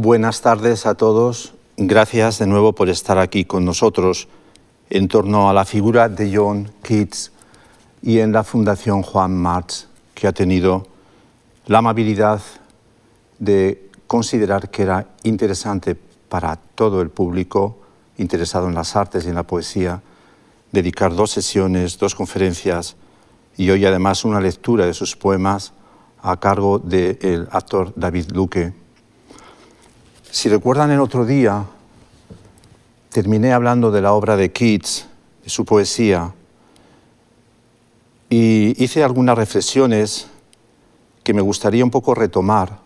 Buenas tardes a todos. Gracias de nuevo por estar aquí con nosotros en torno a la figura de John Keats y en la Fundación Juan March, que ha tenido la amabilidad de considerar que era interesante para todo el público interesado en las artes y en la poesía dedicar dos sesiones, dos conferencias y hoy además una lectura de sus poemas a cargo del actor David Luque. Si recuerdan el otro día, terminé hablando de la obra de Keats, de su poesía, y hice algunas reflexiones que me gustaría un poco retomar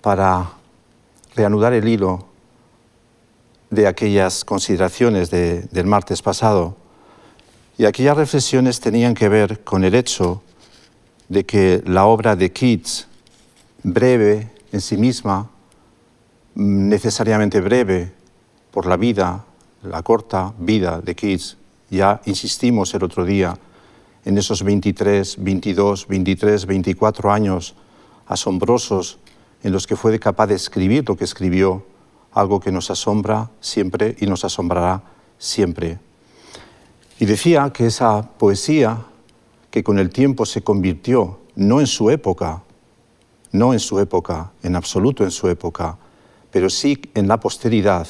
para reanudar el hilo de aquellas consideraciones del martes pasado. Y aquellas reflexiones tenían que ver con el hecho de que la obra de Keats, breve en sí misma, necesariamente breve por la vida, la corta vida de Keats, ya insistimos el otro día en esos 23, 22, 23, 24 años asombrosos en los que fue capaz de escribir lo que escribió, algo que nos asombra siempre y nos asombrará siempre. Y decía que esa poesía, que con el tiempo se convirtió, no en su época, no en su época, en absoluto en su época, pero sí en la posteridad,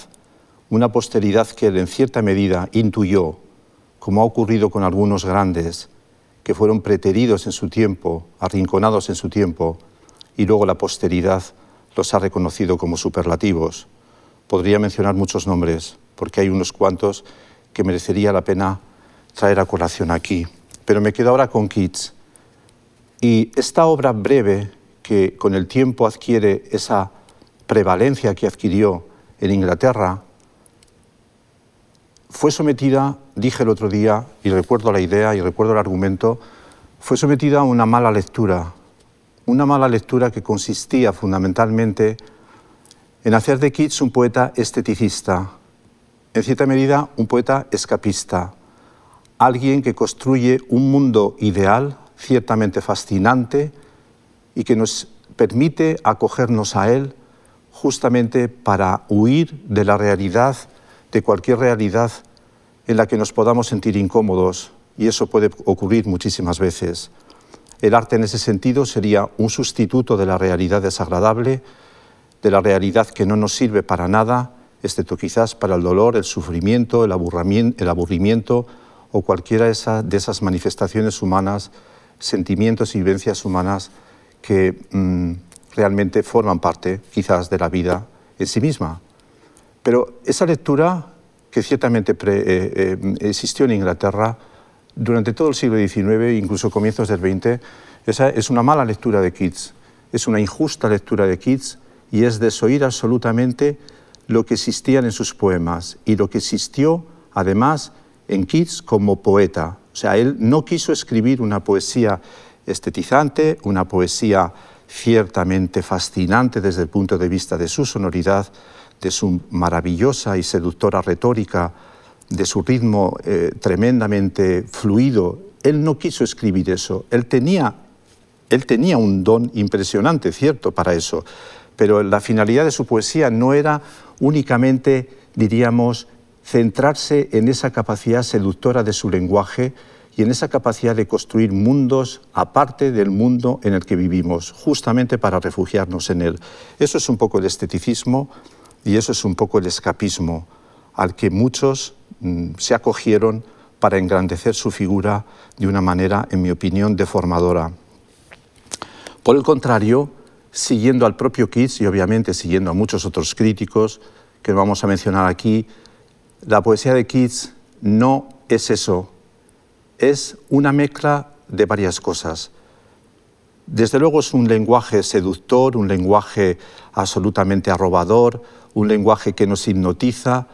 una posteridad que en cierta medida intuyó, como ha ocurrido con algunos grandes, que fueron preteridos en su tiempo, arrinconados en su tiempo, y luego la posteridad los ha reconocido como superlativos. Podría mencionar muchos nombres, porque hay unos cuantos que merecería la pena traer a colación aquí. Pero me quedo ahora con Keats. Y esta obra breve, que con el tiempo adquiere esa prevalencia que adquirió en Inglaterra, fue sometida, dije el otro día, y recuerdo la idea y recuerdo el argumento, fue sometida a una mala lectura, una mala lectura que consistía fundamentalmente en hacer de Keats un poeta esteticista, en cierta medida un poeta escapista, alguien que construye un mundo ideal, ciertamente fascinante, y que nos permite acogernos a él justamente para huir de la realidad, de cualquier realidad en la que nos podamos sentir incómodos, y eso puede ocurrir muchísimas veces. El arte en ese sentido sería un sustituto de la realidad desagradable, de la realidad que no nos sirve para nada, excepto quizás para el dolor, el sufrimiento, el aburrimiento, o cualquiera de esas manifestaciones humanas, sentimientos y vivencias humanas que mm, realmente forman parte quizás de la vida en sí misma. Pero esa lectura que ciertamente eh, eh, existió en Inglaterra durante todo el siglo XIX, incluso comienzos del XX, esa es una mala lectura de Keats, es una injusta lectura de Keats y es desoír absolutamente lo que existía en sus poemas y lo que existió además en Keats como poeta. O sea, él no quiso escribir una poesía estetizante, una poesía ciertamente fascinante desde el punto de vista de su sonoridad, de su maravillosa y seductora retórica, de su ritmo eh, tremendamente fluido. Él no quiso escribir eso. Él tenía, él tenía un don impresionante, cierto, para eso. Pero la finalidad de su poesía no era únicamente, diríamos, centrarse en esa capacidad seductora de su lenguaje y en esa capacidad de construir mundos aparte del mundo en el que vivimos, justamente para refugiarnos en él. Eso es un poco el esteticismo y eso es un poco el escapismo al que muchos mm, se acogieron para engrandecer su figura de una manera, en mi opinión, deformadora. Por el contrario, siguiendo al propio Keats y obviamente siguiendo a muchos otros críticos que vamos a mencionar aquí, la poesía de Keats no es eso, es una mezcla de varias cosas. Desde luego es un lenguaje seductor, un lenguaje absolutamente arrobador, un lenguaje que nos hipnotiza.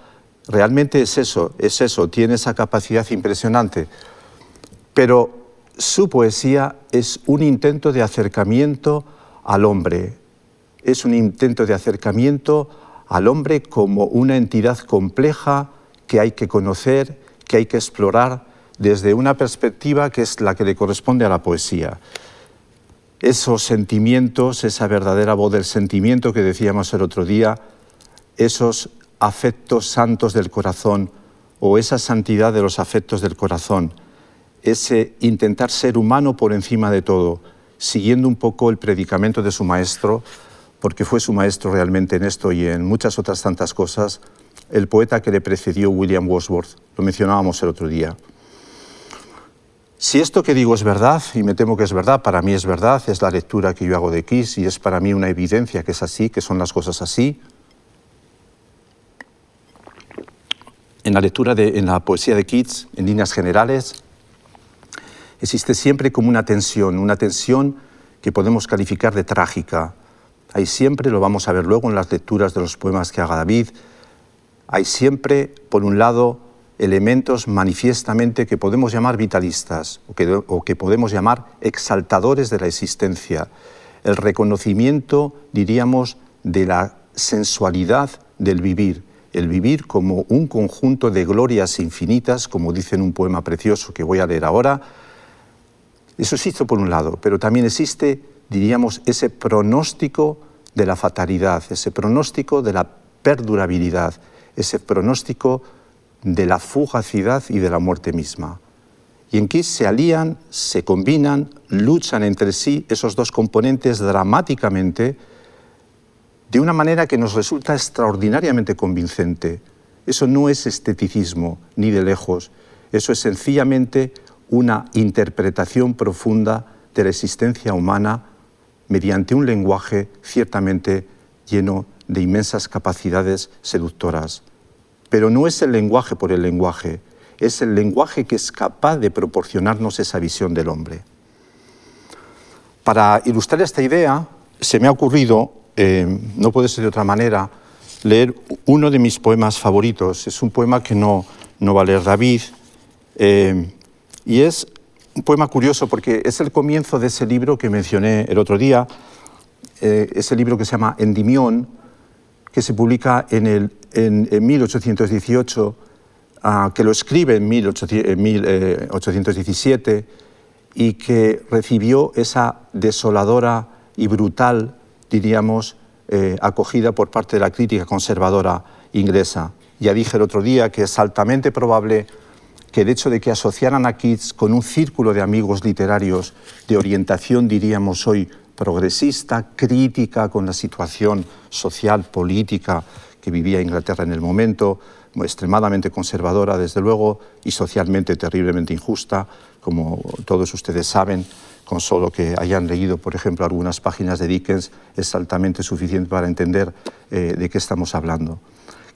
Realmente es eso, es eso, tiene esa capacidad impresionante. Pero su poesía es un intento de acercamiento al hombre, es un intento de acercamiento al hombre como una entidad compleja, que hay que conocer, que hay que explorar desde una perspectiva que es la que le corresponde a la poesía. esos sentimientos, esa verdadera voz del sentimiento que decíamos el otro día, esos afectos santos del corazón o esa santidad de los afectos del corazón, ese intentar ser humano por encima de todo, siguiendo un poco el predicamento de su maestro, porque fue su maestro realmente en esto y en muchas otras tantas cosas, el poeta que le precedió, William Wordsworth, lo mencionábamos el otro día. Si esto que digo es verdad, y me temo que es verdad, para mí es verdad, es la lectura que yo hago de Kiss y es para mí una evidencia que es así, que son las cosas así. En la lectura, de, en la poesía de Keats, en líneas generales, existe siempre como una tensión, una tensión que podemos calificar de trágica. Hay siempre, lo vamos a ver luego en las lecturas de los poemas que haga David, hay siempre, por un lado, elementos manifiestamente que podemos llamar vitalistas o que, podemos llamar exaltadores de la existencia. El reconocimiento, diríamos, de la sensualidad del vivir, el vivir como un conjunto de glorias infinitas, como dice en un poema precioso que voy a leer ahora. Eso existe por un lado, pero también existe, diríamos, ese pronóstico de la fatalidad, ese pronóstico de la perdurabilidad, ese pronóstico de la fugacidad y de la muerte misma. Y en Kiss se alían, se combinan, luchan entre sí esos dos componentes dramáticamente de una manera que nos resulta extraordinariamente convincente. Eso no es esteticismo, ni de lejos. Eso es sencillamente una interpretación profunda de la existencia humana mediante un lenguaje ciertamente lleno de inmensas capacidades seductoras. Pero no es el lenguaje por el lenguaje, es el lenguaje que es capaz de proporcionarnos esa visión del hombre. Para ilustrar esta idea, se me ha ocurrido, eh, no puede ser de otra manera, leer uno de mis poemas favoritos. Es un poema que no, no va a leer David, eh, y es un poema curioso porque es el comienzo de ese libro que mencioné el otro día, eh, ese libro que se llama Endimión, que se publica en, el, en, 1818, ah, que lo escribe en, 1817 eh, y que recibió esa desoladora y brutal, diríamos, eh, acogida por parte de la crítica conservadora inglesa. Ya dije el otro día que es altamente probable que el hecho de que asociaran a Keats con un círculo de amigos literarios de orientación, diríamos hoy, progresista, crítica con la situación social, política que vivía Inglaterra en el momento, extremadamente conservadora, desde luego, y socialmente terriblemente injusta, como todos ustedes saben, con solo que hayan leído, por ejemplo, algunas páginas de Dickens, es altamente suficiente para entender eh, de qué estamos hablando.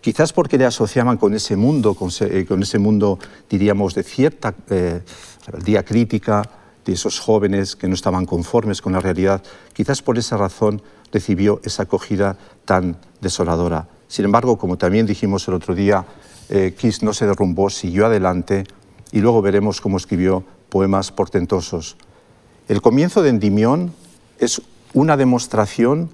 Quizás porque le asociaban con ese mundo, con, eh, ese mundo, diríamos, de cierta eh, rebeldía crítica, de esos jóvenes que no estaban conformes con la realidad, quizás por esa razón recibió esa acogida tan desoladora. Sin embargo, como también dijimos el otro día, eh, Kiss no se derrumbó, siguió adelante y luego veremos cómo escribió poemas portentosos. El comienzo de Endimión es una demostración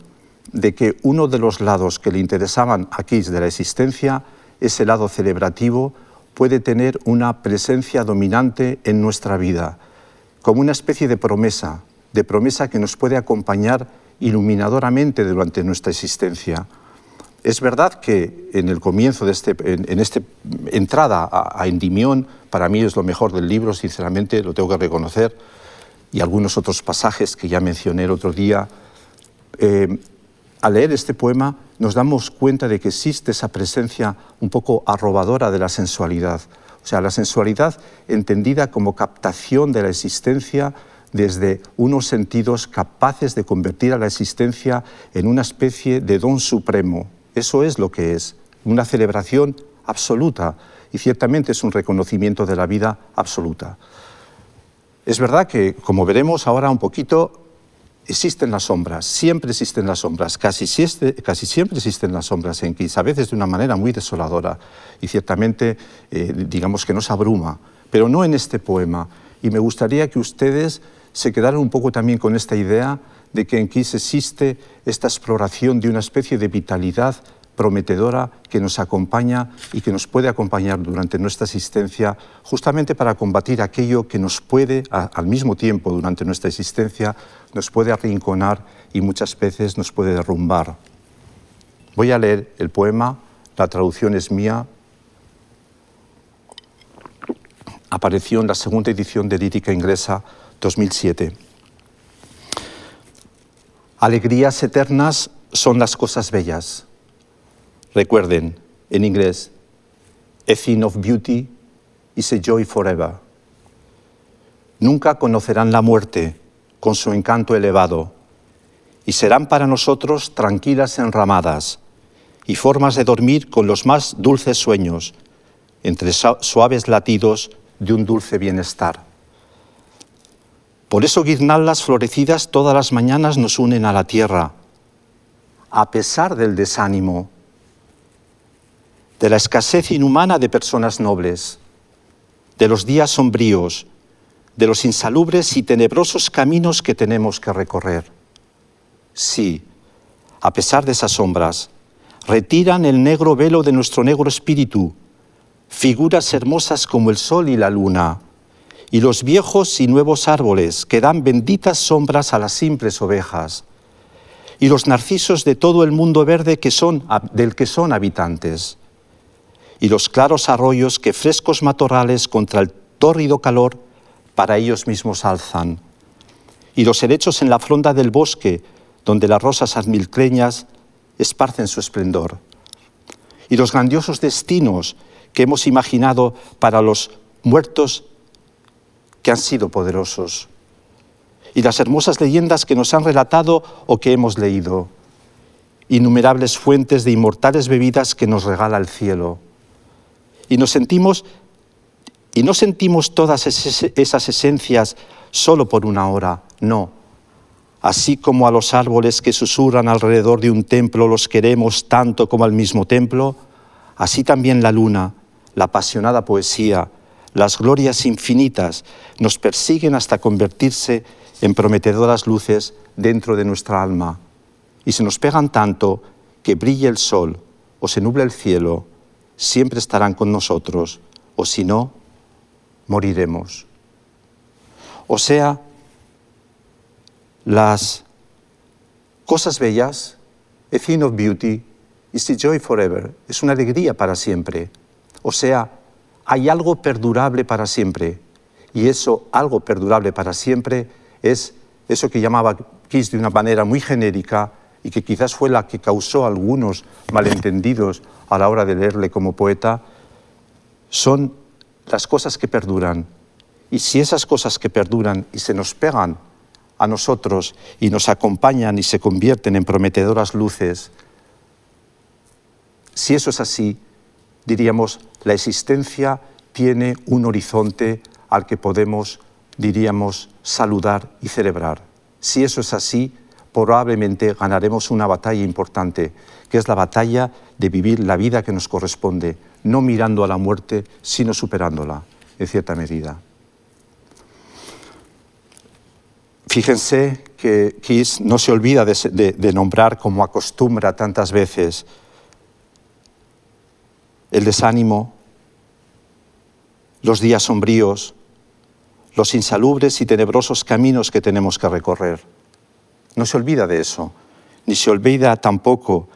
de que uno de los lados que le interesaban a Kiss de la existencia, ese lado celebrativo, puede tener una presencia dominante en nuestra vida como una especie de promesa, de promesa que nos puede acompañar iluminadoramente durante nuestra existencia. Es verdad que en el comienzo de este, en, esta entrada a, Endimión, para mí es lo mejor del libro, sinceramente, lo tengo que reconocer, y algunos otros pasajes que ya mencioné el otro día. Eh, al leer este poema nos damos cuenta de que existe esa presencia un poco arrobadora de la sensualidad, o sea, la sensualidad entendida como captación de la existencia desde unos sentidos capaces de convertir a la existencia en una especie de don supremo. Eso es lo que es, una celebración absoluta y ciertamente es un reconocimiento de la vida absoluta. Es verdad que, como veremos ahora un poquito, existen las sombras, siempre existen las sombras, casi, siempre existen las sombras en Kiss, a veces de una manera muy desoladora y ciertamente eh, digamos que nos abruma, pero no en este poema. Y me gustaría que ustedes se quedaran un poco también con esta idea de que en Kiss existe esta exploración de una especie de vitalidad prometedora que nos acompaña y que nos puede acompañar durante nuestra existencia justamente para combatir aquello que nos puede, al mismo tiempo durante nuestra existencia, nos puede arrinconar y muchas veces nos puede derrumbar. Voy a leer el poema, la traducción es mía, apareció en la segunda edición de Lírica Inglesa 2007. Alegrías eternas son las cosas bellas. Recuerden, en inglés, a thing of beauty is a joy forever. Nunca conocerán la muerte con su encanto elevado y serán para nosotros tranquilas enramadas y formas de dormir con los más dulces sueños, entre suaves latidos de un dulce bienestar. Por eso guirnaldas florecidas todas las mañanas nos unen a la tierra, a pesar del desánimo, de la escasez inhumana de personas nobles, de los días sombríos, de los insalubres y tenebrosos caminos que tenemos que recorrer. Sí, a pesar de esas sombras, retiran el negro velo de nuestro negro espíritu, figuras hermosas como el sol y la luna, y los viejos y nuevos árboles que dan benditas sombras a las simples ovejas, y los narcisos de todo el mundo verde que son, del que son habitantes, y los claros arroyos que frescos matorrales contra el tórrido calor para ellos mismos alzan, y los helechos en la fronda del bosque, donde las rosas admilcreñas esparcen su esplendor, y los grandiosos destinos que hemos imaginado para los muertos que han sido poderosos, y las hermosas leyendas que nos han relatado o que hemos leído, innumerables fuentes de inmortales bebidas que nos regala el cielo. Y nos sentimos y no sentimos todas esas esencias solo por una hora, no. Así como a los árboles que susurran alrededor de un templo los queremos tanto como al mismo templo, así también la luna, la apasionada poesía, las glorias infinitas nos persiguen hasta convertirse en prometedoras luces dentro de nuestra alma y se nos pegan tanto que brille el sol o se nuble el cielo, siempre estarán con nosotros, o si no, moriremos. O sea, las cosas bellas, a thing of beauty, is a joy forever, es una alegría para siempre. O sea, hay algo perdurable para siempre. Y eso, algo perdurable para siempre, es eso que llamaba Kiss de una manera muy genérica y que quizás fue la que causó algunos malentendidos a la hora de leerle como poeta, son las cosas que perduran. Y si esas cosas que perduran y se nos pegan a nosotros y nos acompañan y se convierten en prometedoras luces, si eso es así, diríamos, la existencia tiene un horizonte al que podemos, diríamos, saludar y celebrar. Si eso es así, probablemente ganaremos una batalla importante, que es la batalla de vivir la vida que nos corresponde, no mirando a la muerte, sino superándola, en cierta medida. Fíjense que Kiss no se olvida de, nombrar, como acostumbra tantas veces, el desánimo, los días sombríos, los insalubres y tenebrosos caminos que tenemos que recorrer. No se olvida de eso, ni se olvida tampoco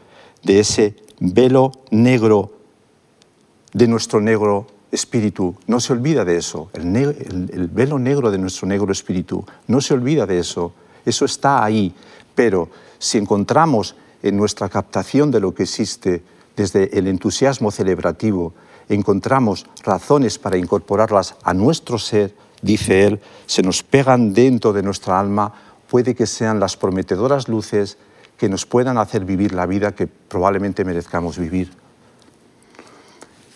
de ese velo negro de nuestro negro espíritu. No se olvida de eso. El, velo negro de nuestro negro espíritu. No se olvida de eso. Eso está ahí. Pero si encontramos en nuestra captación de lo que existe desde el entusiasmo celebrativo, encontramos razones para incorporarlas a nuestro ser, dice él, se nos pegan dentro de nuestra alma, puede que sean las prometedoras luces que nos puedan hacer vivir la vida que probablemente merezcamos vivir.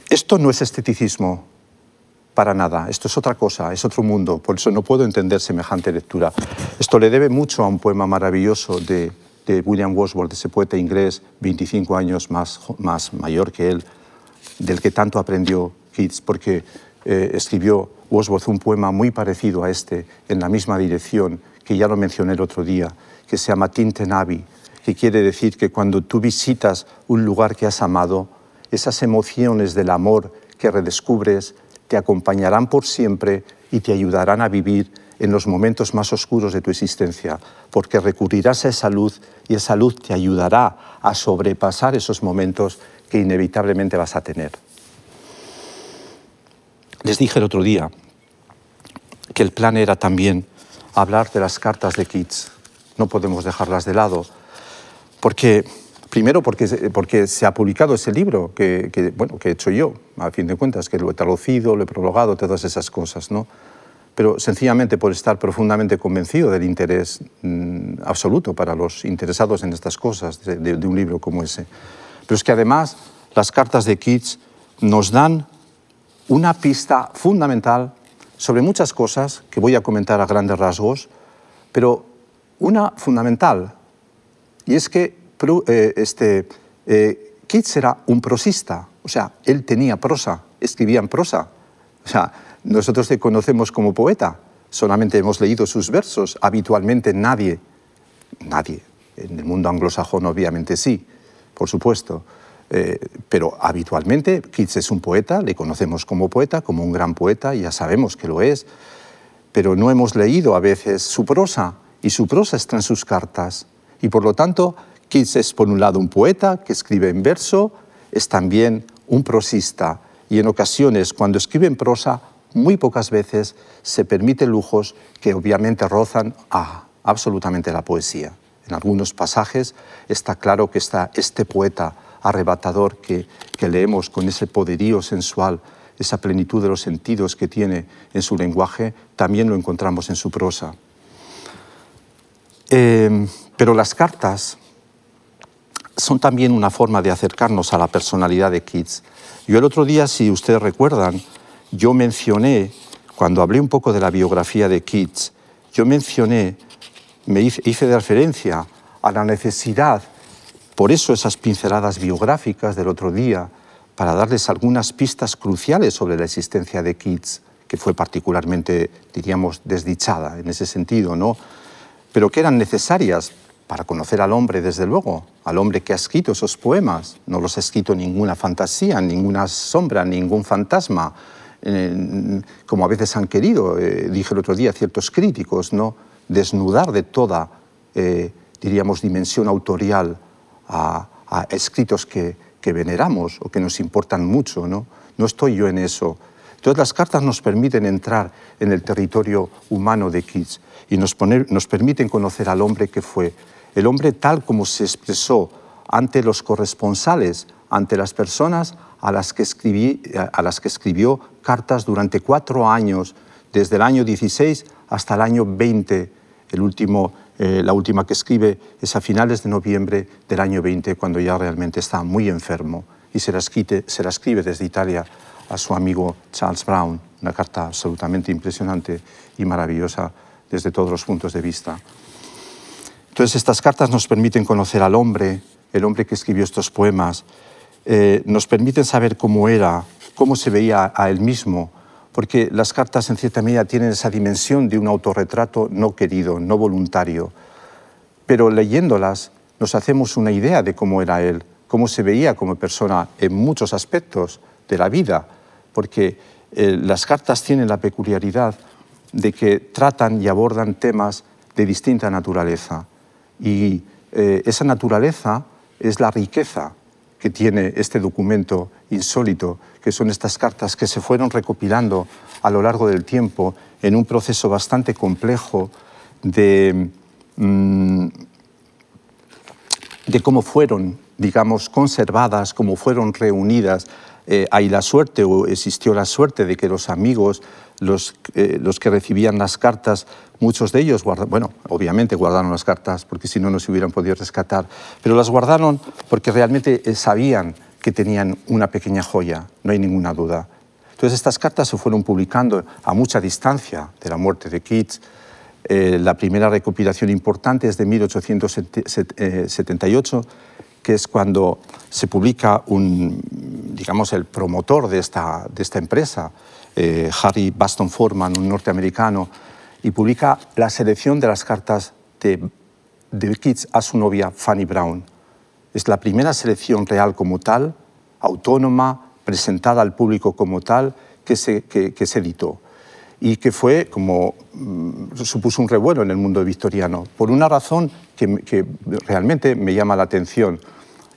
Esto no es esteticismo para nada, esto es otra cosa, es otro mundo, por eso no puedo entender semejante lectura. Esto le debe mucho a un poema maravilloso de, William Wordsworth, ese poeta inglés, 25 años más, más mayor que él, del que tanto aprendió Keats, porque eh, escribió Wordsworth un poema muy parecido a este, en la misma dirección, que ya lo mencioné el otro día, que se llama Tinten Abbey, que quiere decir que cuando tú visitas un lugar que has amado, esas emociones del amor que redescubres te acompañarán por siempre y te ayudarán a vivir en los momentos más oscuros de tu existencia, porque recurrirás a esa luz y esa luz te ayudará a sobrepasar esos momentos que inevitablemente vas a tener. Les dije el otro día que el plan era también hablar de las cartas de Keats. No podemos dejarlas de lado, porque primero porque, porque se ha publicado ese libro que, bueno, que he hecho yo, a fin de cuentas, que lo he traducido, lo he prologado, todas esas cosas, ¿no? pero sencillamente por estar profundamente convencido del interés mm, absoluto para los interesados en estas cosas de, de, un libro como ese. Pero es que además las cartas de Keats nos dan una pista fundamental sobre muchas cosas que voy a comentar a grandes rasgos, pero una fundamental, y es que eh, este, eh, Keats era un prosista, o sea, él tenía prosa, escribía en prosa. O sea, nosotros le conocemos como poeta, solamente hemos leído sus versos, habitualmente nadie, nadie, en el mundo anglosajón obviamente sí, por supuesto, eh, pero habitualmente Keats es un poeta, le conocemos como poeta, como un gran poeta, ya sabemos que lo es, pero no hemos leído a veces su prosa, y su prosa está en sus cartas, y por lo tanto Keats es por un lado un poeta que escribe en verso, es también un prosista, y en ocasiones cuando escribe en prosa, muy pocas veces se permite lujos que obviamente rozan a absolutamente la poesía. En algunos pasajes está claro que está este poeta arrebatador que, leemos con ese poderío sensual, esa plenitud de los sentidos que tiene en su lenguaje, también lo encontramos en su prosa. Em, pero las cartas son también una forma de acercarnos a la personalidad de Keats. Yo el otro día, si ustedes recuerdan, yo mencioné, cuando hablé un poco de la biografía de Keats, yo mencioné, me hice, hice de referencia a la necesidad por eso esas pinceladas biográficas del otro día, para darles algunas pistas cruciales sobre la existencia de Keats, que fue particularmente, diríamos, desdichada en ese sentido, ¿no? pero que eran necesarias para conocer al hombre, desde luego, al hombre que ha escrito esos poemas. No los ha escrito ninguna fantasía, ninguna sombra, ningún fantasma, eh, como a veces han querido, eh, dije el otro día, ciertos críticos, ¿no? desnudar de toda, eh, diríamos, dimensión autorial a, escritos que, veneramos o que nos importan mucho. ¿no? no estoy yo en eso. Entonces las cartas nos permiten entrar en el territorio humano de Keats y nos, nos permiten conocer al hombre que fue, el hombre tal como se expresó ante los corresponsales, ante las personas a las que, escribí, a las que escribió cartas durante cuatro años, desde el año 16 hasta el año 20, el último eh, la última que escribe es a finales de noviembre del año 20, cuando ya realmente está muy enfermo, y se la, escribe, desde Italia a su amigo Charles Brown, una carta absolutamente impresionante y maravillosa desde todos los puntos de vista. Entonces estas cartas nos permiten conocer al hombre, el hombre que escribió estos poemas, eh, nos permiten saber cómo era, cómo se veía a él mismo, porque las cartas en cierta medida tienen esa dimensión de un autorretrato no querido, no voluntario, pero leyéndolas nos hacemos una idea de cómo era él, cómo se veía como persona en muchos aspectos de la vida, porque eh, las cartas tienen la peculiaridad de que tratan y abordan temas de distinta naturaleza. Y eh, esa naturaleza es la riqueza que tiene este documento insólito, que son estas cartas que se fueron recopilando a lo largo del tiempo en un proceso bastante complejo de, mm, cómo fueron, digamos, conservadas, cómo fueron reunidas. Eh, hay la suerte o existió la suerte de que los amigos, los, eh, los que recibían las cartas, Muchos de ellos, bueno, obviamente guardaron las cartas porque si no, no se hubieran podido rescatar, pero las guardaron porque realmente eh, sabían que tenían una pequeña joya, no hay ninguna duda. Entonces estas cartas se fueron publicando a mucha distancia de la muerte de Keats. Eh, la primera recopilación importante es de 1878, que es cuando se publica un, digamos, el promotor de esta, de esta empresa, eh, Harry Baston Forman, un norteamericano, y publica la selección de las cartas de de Keats a su novia Fanny Brown. Es la primera selección real como tal, autónoma, presentada al público como tal, que se, que, se editó y que fue como mm, supuso un revuelo en el mundo victoriano, por una razón que, realmente me llama la atención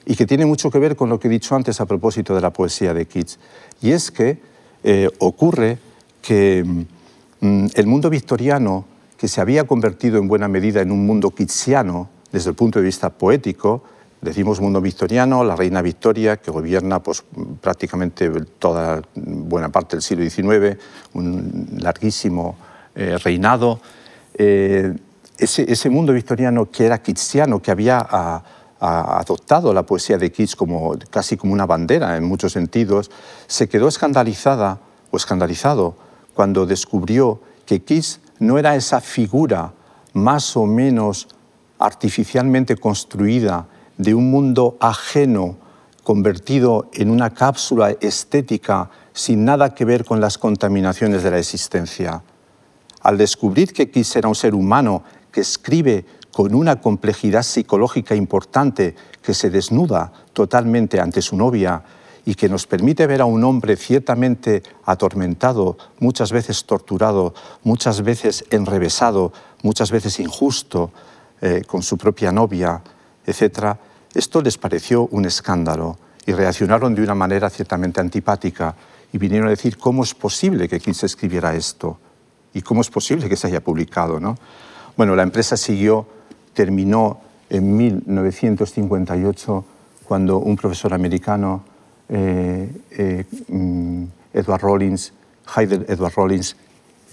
y que tiene mucho que ver con lo que he dicho antes a propósito de la poesía de Keats. Y es que eh, ocurre que mm, el mundo victoriano, que se había convertido en buena medida en un mundo keatsiano desde el punto de vista poético, decimos mundo victoriano, la reina Victoria, que gobierna pues, prácticamente toda buena parte del siglo XIX, un larguísimo eh, reinado. Eh, ese, mundo victoriano que era keatsiano, que había adoptado la poesía de Keats como, casi como una bandera en muchos sentidos, se quedó escandalizada o escandalizado cuando descubrió que Keats no era esa figura más o menos artificialmente construida de un mundo ajeno convertido en una cápsula estética sin nada que ver con las contaminaciones de la existencia. Al descubrir que Keats era un ser humano que escribe con una complejidad psicológica importante que se desnuda totalmente ante su novia y que nos permite ver a un hombre ciertamente atormentado, muchas veces torturado, muchas veces enrevesado, muchas veces injusto eh, con su propia novia, etc., esto les pareció un escándalo y reaccionaron de una manera ciertamente antipática y vinieron a decir cómo es posible que Keats escribiera esto y cómo es posible que se haya publicado. ¿no? Bueno, la empresa siguió terminó en 1958 cuando un profesor americano, eh, eh, mm, Edward Rollins, Heider Edward Rollins,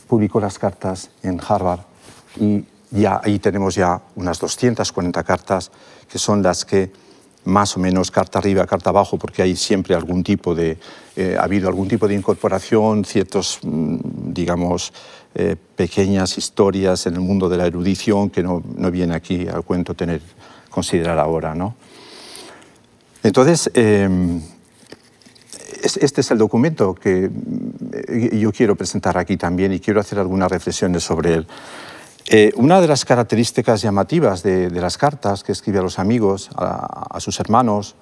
publicó las cartas en Harvard y ya ahí tenemos ya unas 240 cartas que son las que más o menos carta arriba, carta abajo, porque hay siempre algún tipo de, eh, ha habido algún tipo de incorporación, ciertos, mm, digamos, eh, pequeñas historias en el mundo de la erudición que no, no viene aquí al cuento tener, considerar ahora. ¿no? Entonces, em, este es el documento que eh, yo quiero presentar aquí también y quiero hacer algunas reflexiones sobre él. Eh, una de las características llamativas de, las cartas que escribe a los amigos, a, sus hermanos,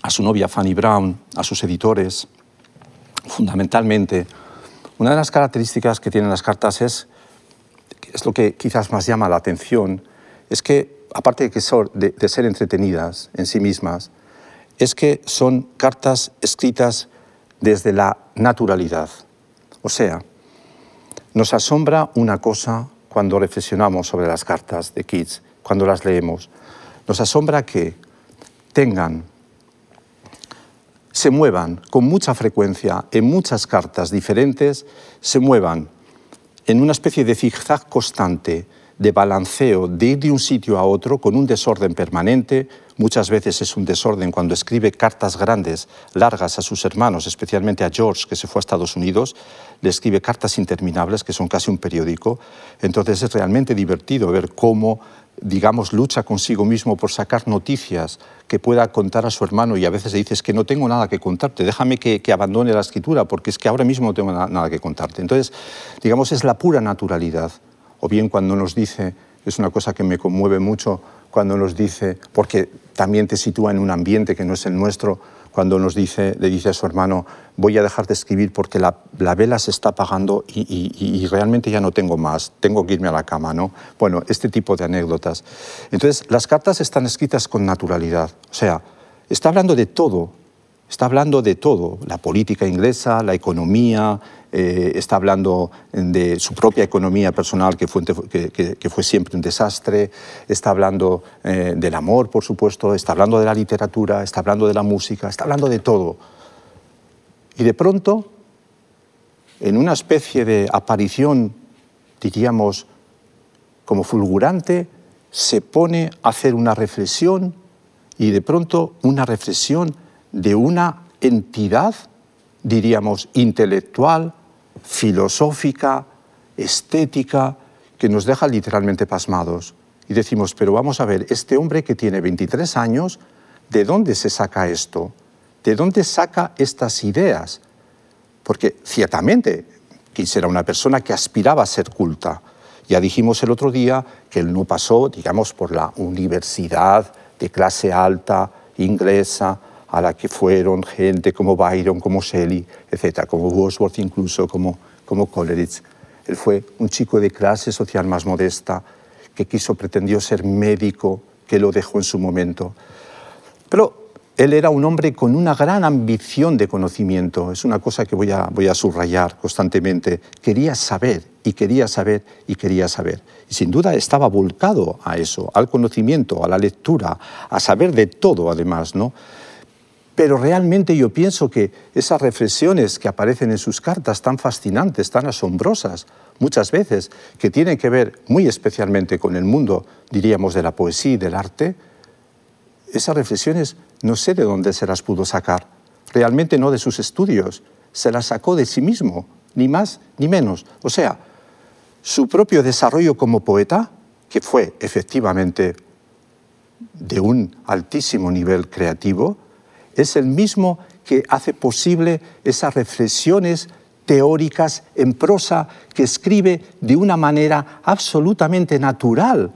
a su novia Fanny Brown, a sus editores, fundamentalmente, una de las características que tienen las cartas es, es lo que quizás más llama la atención, es que, aparte de, que de, ser entretenidas en sí mismas, es que son cartas escritas desde la naturalidad. O sea, nos asombra una cosa cuando reflexionamos sobre las cartas de Keats, cuando las leemos. Nos asombra que tengan se muevan con mucha frecuencia en muchas cartas diferentes, se muevan en una especie de zigzag constante de balanceo, de ir de un sitio a otro con un desorden permanente. Muchas veces es un desorden cuando escribe cartas grandes, largas a sus hermanos, especialmente a George, que se fue a Estados Unidos, le escribe cartas interminables, que son casi un periódico. Entonces es realmente divertido ver cómo digamos, lucha consigo mismo por sacar noticias que pueda contar a su hermano y a veces le dices que no tengo nada que contarte, déjame que, abandone la escritura porque es que ahora mismo no tengo nada que contarte. Entonces, digamos, es la pura naturalidad. O bien cuando nos dice, es una cosa que me conmueve mucho, cuando nos dice, porque también te sitúa en un ambiente que no es el nuestro, cuando nos dice, le dice a su hermano, voy a dejar de escribir porque la, vela se está apagando y, realmente ya no tengo más, tengo que irme a la cama, ¿no? Bueno, este tipo de anécdotas. Entonces, las cartas están escritas con naturalidad, o sea, está hablando de todo, está hablando de todo, la política inglesa, la economía, eh, está hablando de su propia economía personal, que fue, que, fue siempre un desastre, está hablando eh, del amor, por supuesto, está hablando de la literatura, está hablando de la música, está hablando de todo. Y de pronto, en una especie de aparición, diríamos, como fulgurante, se pone a hacer una reflexión y de pronto una reflexión de una entidad, diríamos, intelectual, filosófica, estética, que nos deja literalmente pasmados. Y decimos, pero vamos a ver, este hombre que tiene 23 años, ¿de dónde se saca esto? ¿De dónde saca estas ideas? Porque ciertamente Kiss era una persona que aspiraba a ser culta Ya dijimos el otro día que él no pasó, digamos, por la universidad de clase alta inglesa a la que fueron gente como Byron, como Shelley, etc., como Wordsworth incluso, como, como Coleridge. Él fue un chico de clase social más modesta que quiso, pretendió ser médico, que lo dejó en su momento. Pero él era un hombre con una gran ambición de conocimiento, es una cosa que voy a, voy a subrayar constantemente. Quería saber y quería saber y quería saber. Y sin duda estaba volcado a eso, al conocimiento, a la lectura, a saber de todo además, ¿no? Pero realmente yo pienso que esas reflexiones que aparecen en sus cartas tan fascinantes, tan asombrosas, muchas veces, que tienen que ver muy especialmente con el mundo, diríamos, de la poesía y del arte, esas reflexiones no sé de dónde se las pudo sacar. Realmente no de sus estudios, se las sacó de sí mismo, ni más ni menos. O sea, su propio desarrollo como poeta, que fue efectivamente de un altísimo nivel creativo, es el mismo que hace posible esas reflexiones teóricas en prosa que escribe de una manera absolutamente natural,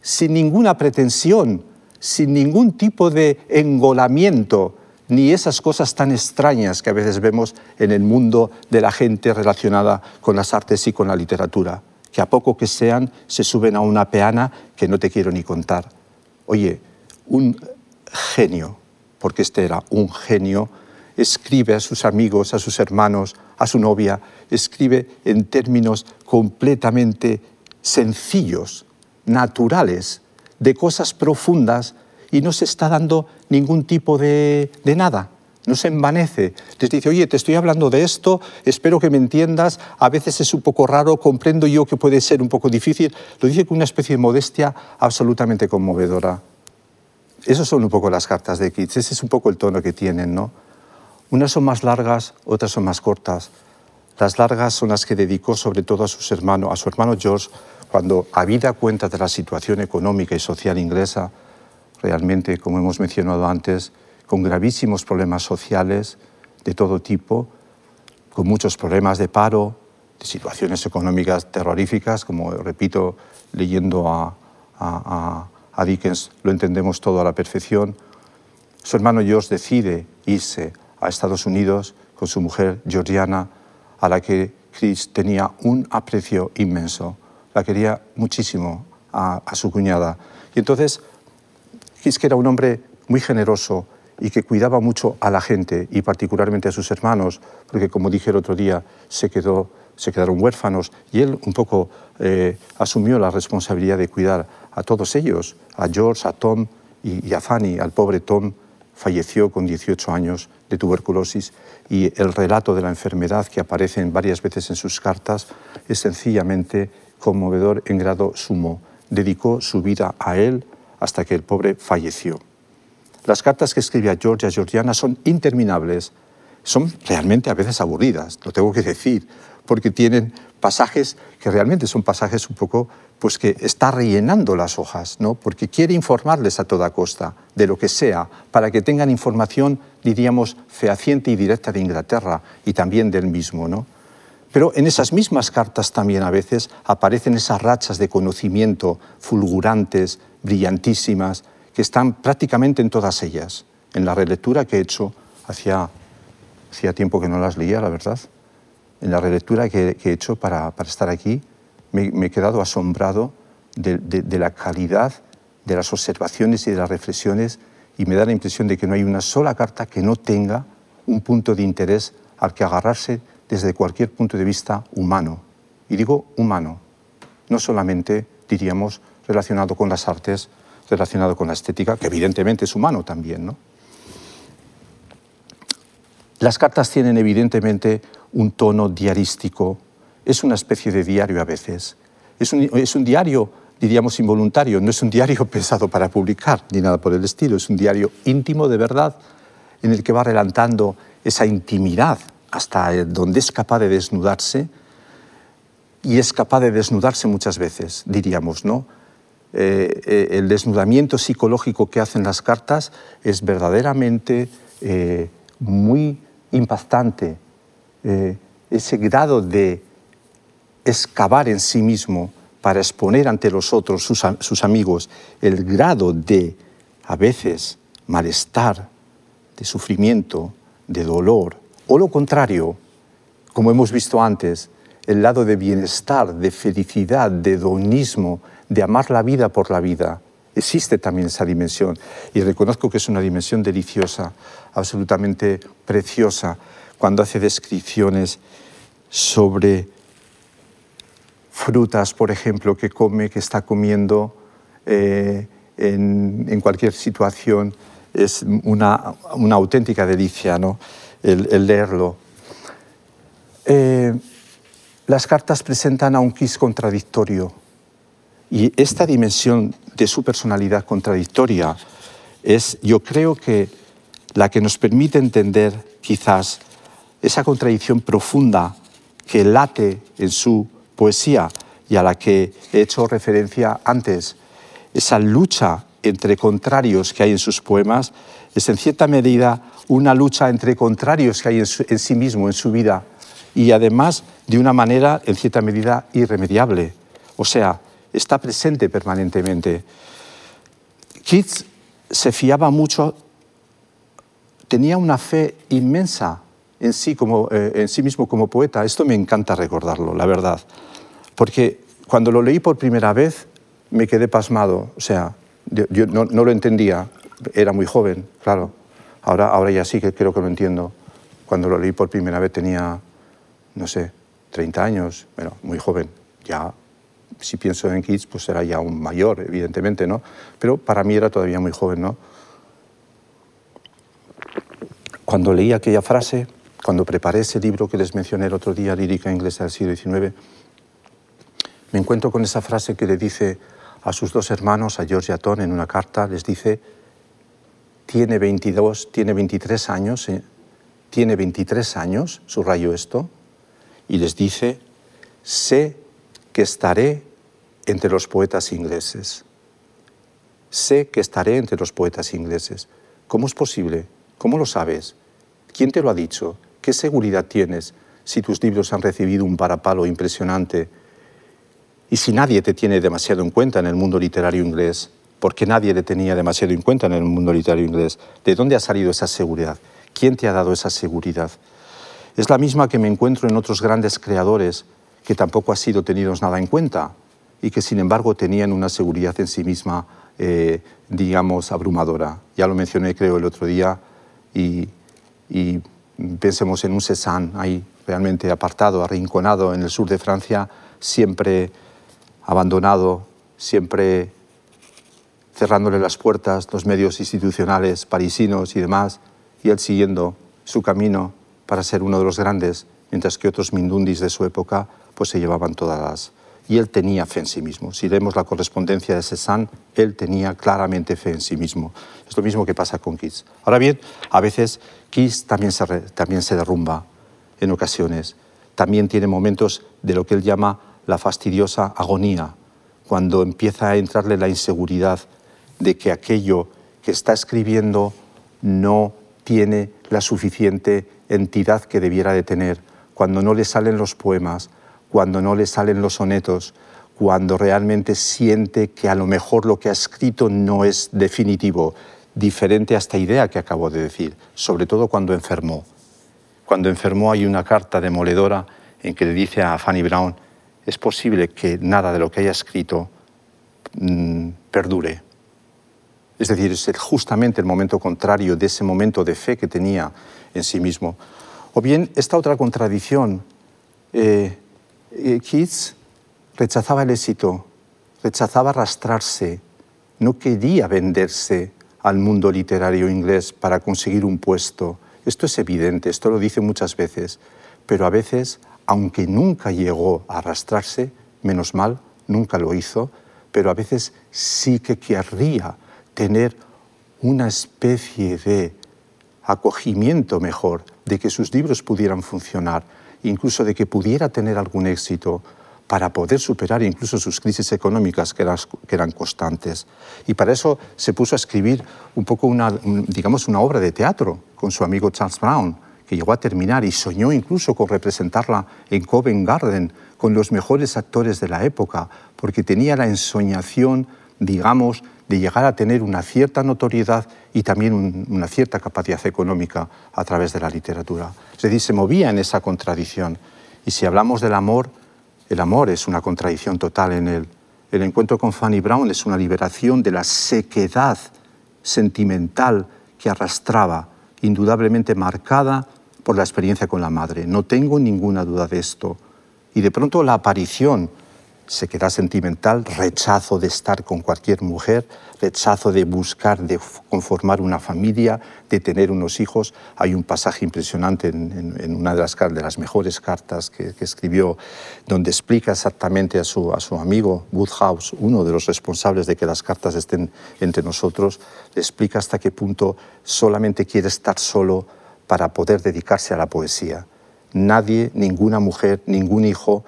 sin ninguna pretensión, sin ningún tipo de engolamiento, ni esas cosas tan extrañas que a veces vemos en el mundo de la gente relacionada con las artes y con la literatura, que a poco que sean se suben a una peana que no te quiero ni contar. Oye, un genio, porque este era un genio, escribe a sus amigos, a sus hermanos, a su novia, escribe en términos completamente sencillos, naturales, de cosas profundas y no se está dando ningún tipo de, nada. No se envanece. Les dice, oye, te estoy hablando de esto, espero que me entiendas, a veces es un poco raro, comprendo yo que puede ser un poco difícil. Lo dice con una especie de modestia absolutamente conmovedora. Esas son un poco las cartas de Keats, ese es un poco el tono que tienen, ¿no? Unas son más largas, otras son más cortas. Las largas son las que dedicó sobre todo a, sus hermanos, a su hermano George, cuando, habida cuenta de la situación económica y social inglesa, realmente, como hemos mencionado antes, con gravísimos problemas sociales de todo tipo, con muchos problemas de paro, de situaciones económicas terroríficas, como repito, leyendo a, a, Dickens lo entendemos todo a la perfección. Su hermano George decide irse a Estados Unidos con su mujer Georgiana, a la que Chris tenía un aprecio inmenso la quería muchísimo a, su cuñada. Y entonces, que era un hombre muy generoso y que cuidaba mucho a la gente y particularmente a sus hermanos, porque como dije el otro día, se, quedó, se quedaron huérfanos y él un poco eh, asumió la responsabilidad de cuidar a todos ellos, a George, a Tom y, y a Fanny, al pobre Tom falleció con 18 años de tuberculosis y el relato de la enfermedad que aparece varias veces en sus cartas es sencillamente conmovedor en grado sumo. Dedicó su vida a él hasta que el pobre falleció. Las cartas que escribe a Georgia Georgiana son interminables, son realmente a veces aburridas, lo tengo que decir, porque tienen pasajes que realmente son pasajes un poco pues que está rellenando las hojas, ¿no? Porque quiere informarles a toda costa de lo que sea para que tengan información, diríamos, fehaciente y directa de Inglaterra y también del mismo, ¿no? Pero en esas mismas cartas también a veces aparecen esas rachas de conocimiento fulgurantes, brillantísimas, que están prácticamente en todas ellas. En la relectura que he hecho, hacía, hacía tiempo que no las leía, la verdad, en la relectura que, he hecho para, para estar aquí, me, he quedado asombrado de, de la calidad de las observaciones y de las reflexiones y me da la impresión de que no hay una sola carta que no tenga un punto de interés al que agarrarse desde cualquier punto de vista humano. Y digo humano, no solamente, diríamos, relacionado con las artes, relacionado con la estética, que evidentemente es humano también. ¿no? Las cartas tienen evidentemente un tono diarístico, es una especie de diario a veces. Es un, diario, diríamos, involuntario, no es un diario pensado para publicar, ni nada por el estilo, es un diario íntimo de verdad, en el que va relatando esa intimidad hasta donde es capaz de desnudarse y es capaz de desnudarse muchas veces, diríamos, ¿no? Eh, eh, el desnudamiento psicológico que hacen las cartas es verdaderamente eh, muy impactante. Ese grado de excavar en sí mismo para exponer ante los otros, sus, sus amigos, el grado de, a veces, malestar, de sufrimiento, de dolor, o lo contrario, como hemos visto antes, el lado de bienestar, de felicidad, de hedonismo, de amar la vida por la vida. Existe también esa dimensión y reconozco que es una dimensión deliciosa, absolutamente preciosa, cuando hace descripciones sobre frutas, por ejemplo, que come, que está comiendo eh, en, cualquier situación. Es una, auténtica delicia ¿no? el, leerlo. Eh, las cartas presentan a un Kiss contradictorio y esta dimensión de su personalidad contradictoria es, yo creo que, la que nos permite entender quizás esa contradicción profunda que late en su poesía y a la que he hecho referencia antes. Esa lucha entre contrarios que hay en sus poemas es en cierta medida una lucha entre contrarios que hay en, sí mismo, en su vida, y además de una manera en cierta medida irremediable. O sea, está presente permanentemente. Keats se fiaba mucho, tenía una fe inmensa en sí, como, eh, en sí mismo como poeta. Esto me encanta recordarlo, la verdad. Porque cuando lo leí por primera vez me quedé pasmado. O sea, yo, no, lo entendía. Era muy joven, claro. Ahora, ahora ya sí que creo que lo entiendo. Cuando lo leí por primera vez tenía, no sé, 30 años, bueno, muy joven. Ya si pienso en Keats, pues era ya un mayor, evidentemente, ¿no? Pero para mí era todavía muy joven, ¿no? Cuando leí aquella frase, cuando preparé ese libro que les mencioné el otro día, Lírica Inglesa del siglo XIX, me encuentro con esa frase que le dice a sus dos hermanos, a George y a Tom, en una carta, les dice, tiene 22, tiene 23 años, eh, tiene 23 años, subrayo esto, y les dice, sé que estaré entre los poetas ingleses. Sé que estaré entre los poetas ingleses. ¿Cómo es posible? ¿Cómo lo sabes? ¿Quién te lo ha dicho? ¿Qué seguridad tienes si tus libros han recibido un parapalo impresionante y si nadie te tiene demasiado en cuenta en el mundo literario inglés? Porque nadie le tenía demasiado en cuenta en el mundo literario inglés. ¿De dónde ha salido esa seguridad? ¿Quién te ha dado esa seguridad? Es la misma que me encuentro en otros grandes creadores que tampoco ha sido tenidos nada en cuenta y que sin embargo tenían una seguridad en sí misma, eh, digamos, abrumadora. Ya lo mencioné creo el otro día y, pensemos en un Cézanne ahí realmente apartado, arrinconado en el sur de Francia, siempre abandonado, siempre cerrándole las puertas, los medios institucionales parisinos y demás, y él siguiendo su camino para ser uno de los grandes, mientras que otros mindundis de su época pues se llevaban todas las... Y él tenía fe en sí mismo. Si leemos la correspondencia de Cézanne, él tenía claramente fe en sí mismo. Es lo mismo que pasa con Keats. Ahora bien, a veces Keats también se, también se derrumba en ocasiones. También tiene momentos de lo que él llama la fastidiosa agonía, cuando empieza a entrarle la inseguridad de que aquello que está escribiendo no tiene la suficiente entidad que debiera de tener, cuando no le salen los poemas, cuando no le salen los sonetos, cuando realmente siente que a lo mejor lo que ha escrito no es definitivo, diferente a esta idea que acabo de decir, sobre todo cuando enfermó. Cuando enfermó hay una carta demoledora en que le dice a Fanny Brown, es posible que nada de lo que haya escrito mm, perdure. Es decir, es justamente el momento contrario de ese momento de fe que tenía en sí mismo. O bien esta otra contradicción, eh, eh, Keats rechazaba el éxito, rechazaba arrastrarse, no quería venderse al mundo literario inglés para conseguir un puesto. Esto es evidente, esto lo dice muchas veces, pero a veces, aunque nunca llegó a arrastrarse, menos mal, nunca lo hizo, pero a veces sí que querría tener una especie de acogimiento mejor, de que sus libros pudieran funcionar, incluso de que pudiera tener algún éxito para poder superar incluso sus crisis económicas que eran, que eran constantes. Y para eso se puso a escribir un poco una, digamos, una obra de teatro con su amigo Charles Brown, que llegó a terminar y soñó incluso con representarla en Covent Garden con los mejores actores de la época, porque tenía la ensoñación, digamos, de llegar a tener una cierta notoriedad y también una cierta capacidad económica a través de la literatura. Es decir, se movía en esa contradicción. Y si hablamos del amor, el amor es una contradicción total en él. El encuentro con Fanny Brown es una liberación de la sequedad sentimental que arrastraba, indudablemente marcada por la experiencia con la madre. No tengo ninguna duda de esto. Y de pronto la aparición se queda sentimental, rechazo de estar con cualquier mujer, rechazo de buscar, de conformar una familia, de tener unos hijos. Hay un pasaje impresionante en, una de las, de las, mejores cartas que, escribió, donde explica exactamente a su, a su amigo Woodhouse, uno de los responsables de que las cartas estén entre nosotros, le explica hasta qué punto solamente quiere estar solo para poder dedicarse a la poesía. Nadie, ninguna mujer, ningún hijo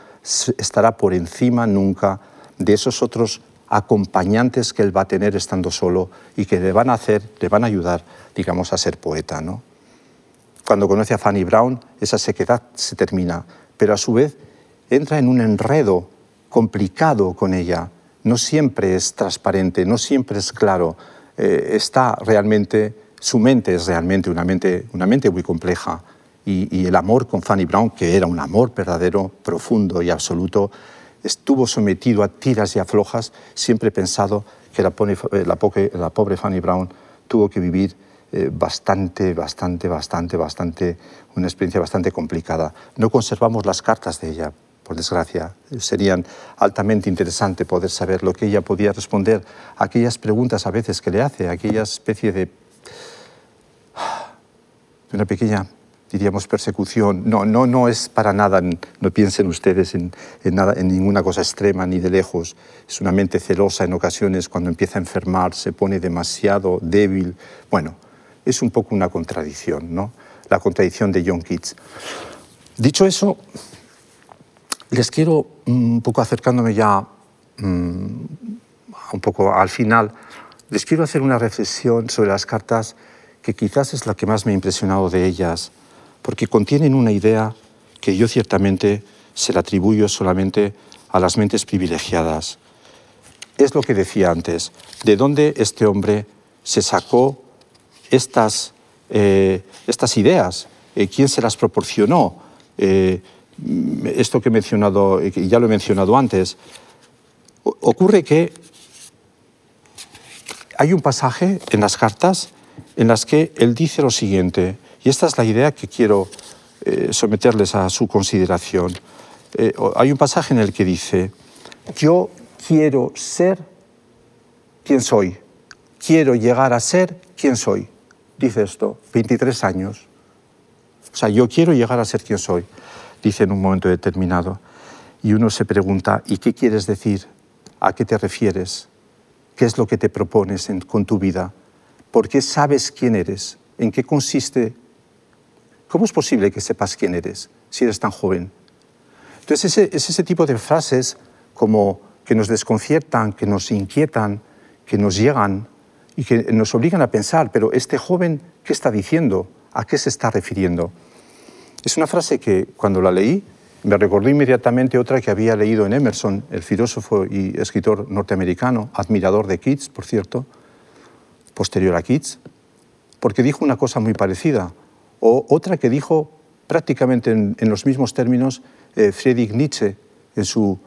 estará por encima nunca de esos otros acompañantes que él va a tener estando solo y que le van a hacer, le van a ayudar, digamos, a ser poeta. ¿no? Cuando conoce a Fanny Brown, esa sequedad se termina, pero a su vez entra en un enredo complicado con ella. No siempre es transparente, no siempre es claro. Eh, está realmente, su mente es realmente una mente, una mente muy compleja y, el amor con Fanny Brown, que era un amor verdadero, profundo y absoluto, estuvo sometido a tiras y aflojas, siempre he pensado que la, eh, la, pobre Fanny Brown tuvo que vivir eh, bastante, bastante, bastante, bastante, una experiencia bastante complicada. No conservamos las cartas de ella, por desgracia. Serían altamente interesante poder saber lo que ella podía responder a aquellas preguntas a veces que le hace, aquella especie de una pequeña diríamos, persecución. No, no, no es para nada, no piensen ustedes en, nada, en ninguna cosa extrema ni de lejos. Es una mente celosa en ocasiones cuando empieza a enfermar, se pone demasiado débil. Bueno, es un poco una contradicción, ¿no? La contradicción de John Keats. Dicho eso, les quiero, un poco acercándome ya mm, un poco al final, les quiero hacer una reflexión sobre las cartas que quizás es la que más me ha impresionado de ellas porque contienen una idea que yo ciertamente se la atribuyo solamente a las mentes privilegiadas. Es lo que decía antes, de dónde este hombre se sacó estas, eh, estas ideas, eh, quién se las proporcionó. Eh, esto que he mencionado, ya lo he mencionado antes, ocurre que hay un pasaje en las cartas en las que él dice lo siguiente, y esta es la idea que quiero eh, someterles a su consideración. Eh, hay un pasaje en el que dice, yo quiero ser quien soy, quiero llegar a ser quien soy. Dice esto, 23 años. O sea, yo quiero llegar a ser quien soy, dice en un momento determinado. Y uno se pregunta, ¿y qué quieres decir? ¿A qué te refieres? ¿Qué es lo que te propones con tu vida? ¿Por qué sabes quién eres? ¿En qué consiste ¿Cómo es posible que sepas quién eres si eres tan joven? Entonces es ese tipo de frases como que nos desconciertan, que nos inquietan, que nos llegan y que nos obligan a pensar, pero este joven, ¿qué está diciendo? ¿A qué se está refiriendo? Es una frase que cuando la leí me recordó inmediatamente otra que había leído en Emerson, el filósofo y escritor norteamericano, admirador de Keats, por cierto, posterior a Keats, porque dijo una cosa muy parecida o otra que dijo prácticamente en, los mismos términos eh, Friedrich Nietzsche en su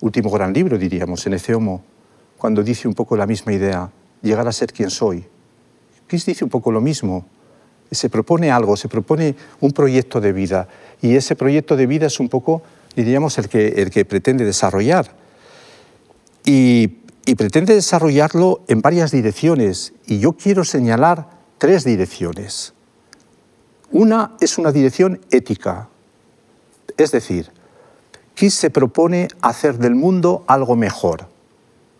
último gran libro, diríamos, en Ece Homo, cuando dice un poco la misma idea, llegar a ser quien soy. Kiss dice un poco lo mismo. Se propone algo, se propone un proyecto de vida y ese proyecto de vida es un poco, diríamos, el que, el que pretende desarrollar. Y, y pretende desarrollarlo en varias direcciones y yo quiero señalar tres direcciones. Una es una dirección ética, es decir, Kiss se propone hacer del mundo algo mejor,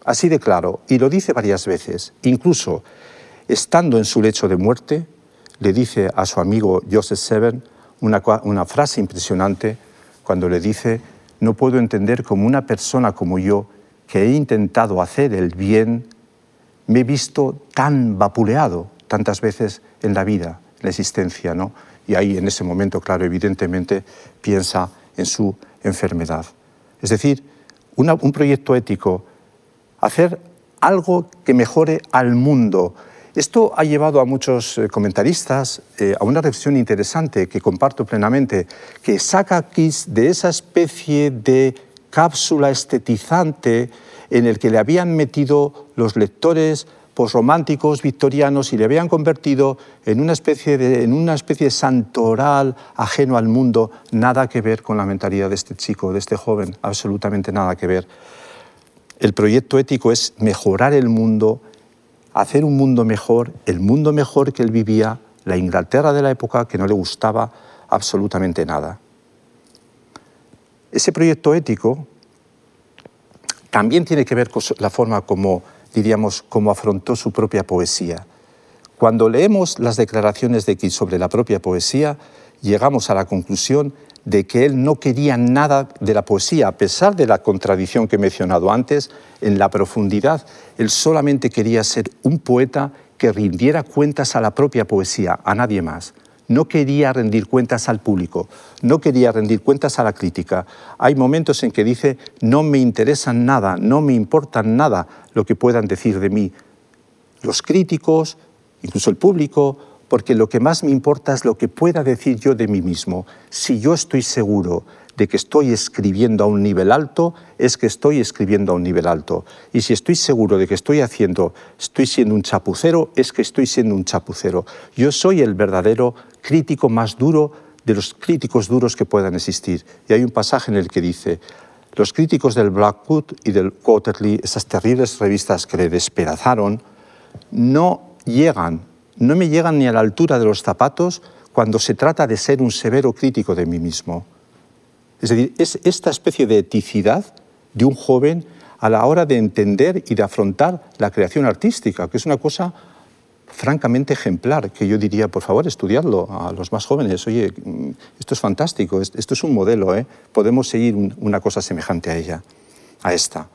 así de claro, y lo dice varias veces, incluso estando en su lecho de muerte, le dice a su amigo Joseph Seven una, una frase impresionante cuando le dice, no puedo entender cómo una persona como yo, que he intentado hacer el bien, me he visto tan vapuleado tantas veces en la vida la existencia, ¿no? Y ahí en ese momento, claro, evidentemente piensa en su enfermedad. Es decir, un proyecto ético, hacer algo que mejore al mundo. Esto ha llevado a muchos eh, comentaristas eh, a una reflexión interesante que comparto plenamente, que saca aquí de esa especie de cápsula estetizante en el que le habían metido los lectores posrománticos victorianos y le habían convertido en una, especie de, en una especie de santoral ajeno al mundo, nada que ver con la mentalidad de este chico, de este joven, absolutamente nada que ver. El proyecto ético es mejorar el mundo, hacer un mundo mejor, el mundo mejor que él vivía, la Inglaterra de la época que no le gustaba absolutamente nada. Ese proyecto ético también tiene que ver con la forma como diríamos, cómo afrontó su propia poesía. Cuando leemos las declaraciones de Keats sobre la propia poesía, llegamos a la conclusión de que él no quería nada de la poesía, a pesar de la contradicción que he mencionado antes, en la profundidad, él solamente quería ser un poeta que rindiera cuentas a la propia poesía, a nadie más no quería rendir cuentas al público, no quería rendir cuentas a la crítica. Hay momentos en que dice, no me interesan nada, no me importan nada lo que puedan decir de mí los críticos, incluso el público, porque lo que más me importa es lo que pueda decir yo de mí mismo. Si yo estoy seguro de que estoy escribiendo a un nivel alto, es que estoy escribiendo a un nivel alto. Y si estoy seguro de que estoy haciendo, estoy siendo un chapucero, es que estoy siendo un chapucero. Yo soy el verdadero crítico más duro de los críticos duros que puedan existir. Y hay un pasaje en el que dice, los críticos del Blackwood y del Quarterly, esas terribles revistas que le despedazaron, no llegan, no me llegan ni a la altura de los zapatos cuando se trata de ser un severo crítico de mí mismo. Es decir, es esta especie de eticidad de un joven a la hora de entender y de afrontar la creación artística, que es una cosa francamente ejemplar, que yo diría, por favor, estudiadlo a los más jóvenes. Oye, esto es fantástico, esto es un modelo, ¿eh? podemos seguir una cosa semejante a ella, a esta.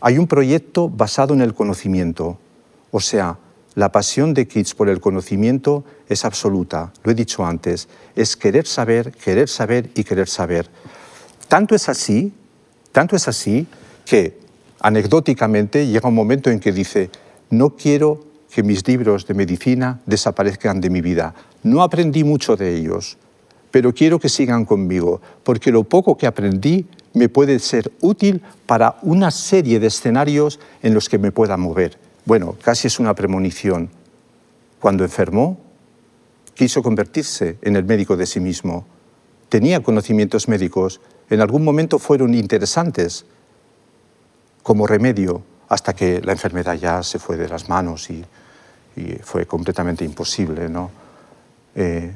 Hay un proyecto basado en el conocimiento, o sea, la pasión de Keats por el conocimiento es absoluta, lo he dicho antes, es querer saber, querer saber y querer saber. Tanto es así, tanto es así que anecdóticamente llega un momento en que dice, no quiero que mis libros de medicina desaparezcan de mi vida. No aprendí mucho de ellos, pero quiero que sigan conmigo, porque lo poco que aprendí me puede ser útil para una serie de escenarios en los que me pueda mover. Bueno, casi es una premonición. Cuando enfermó, quiso convertirse en el médico de sí mismo. Tenía conocimientos médicos, en algún momento fueron interesantes como remedio, hasta que la enfermedad ya se fue de las manos y y fue completamente imposible. ¿no? Eh,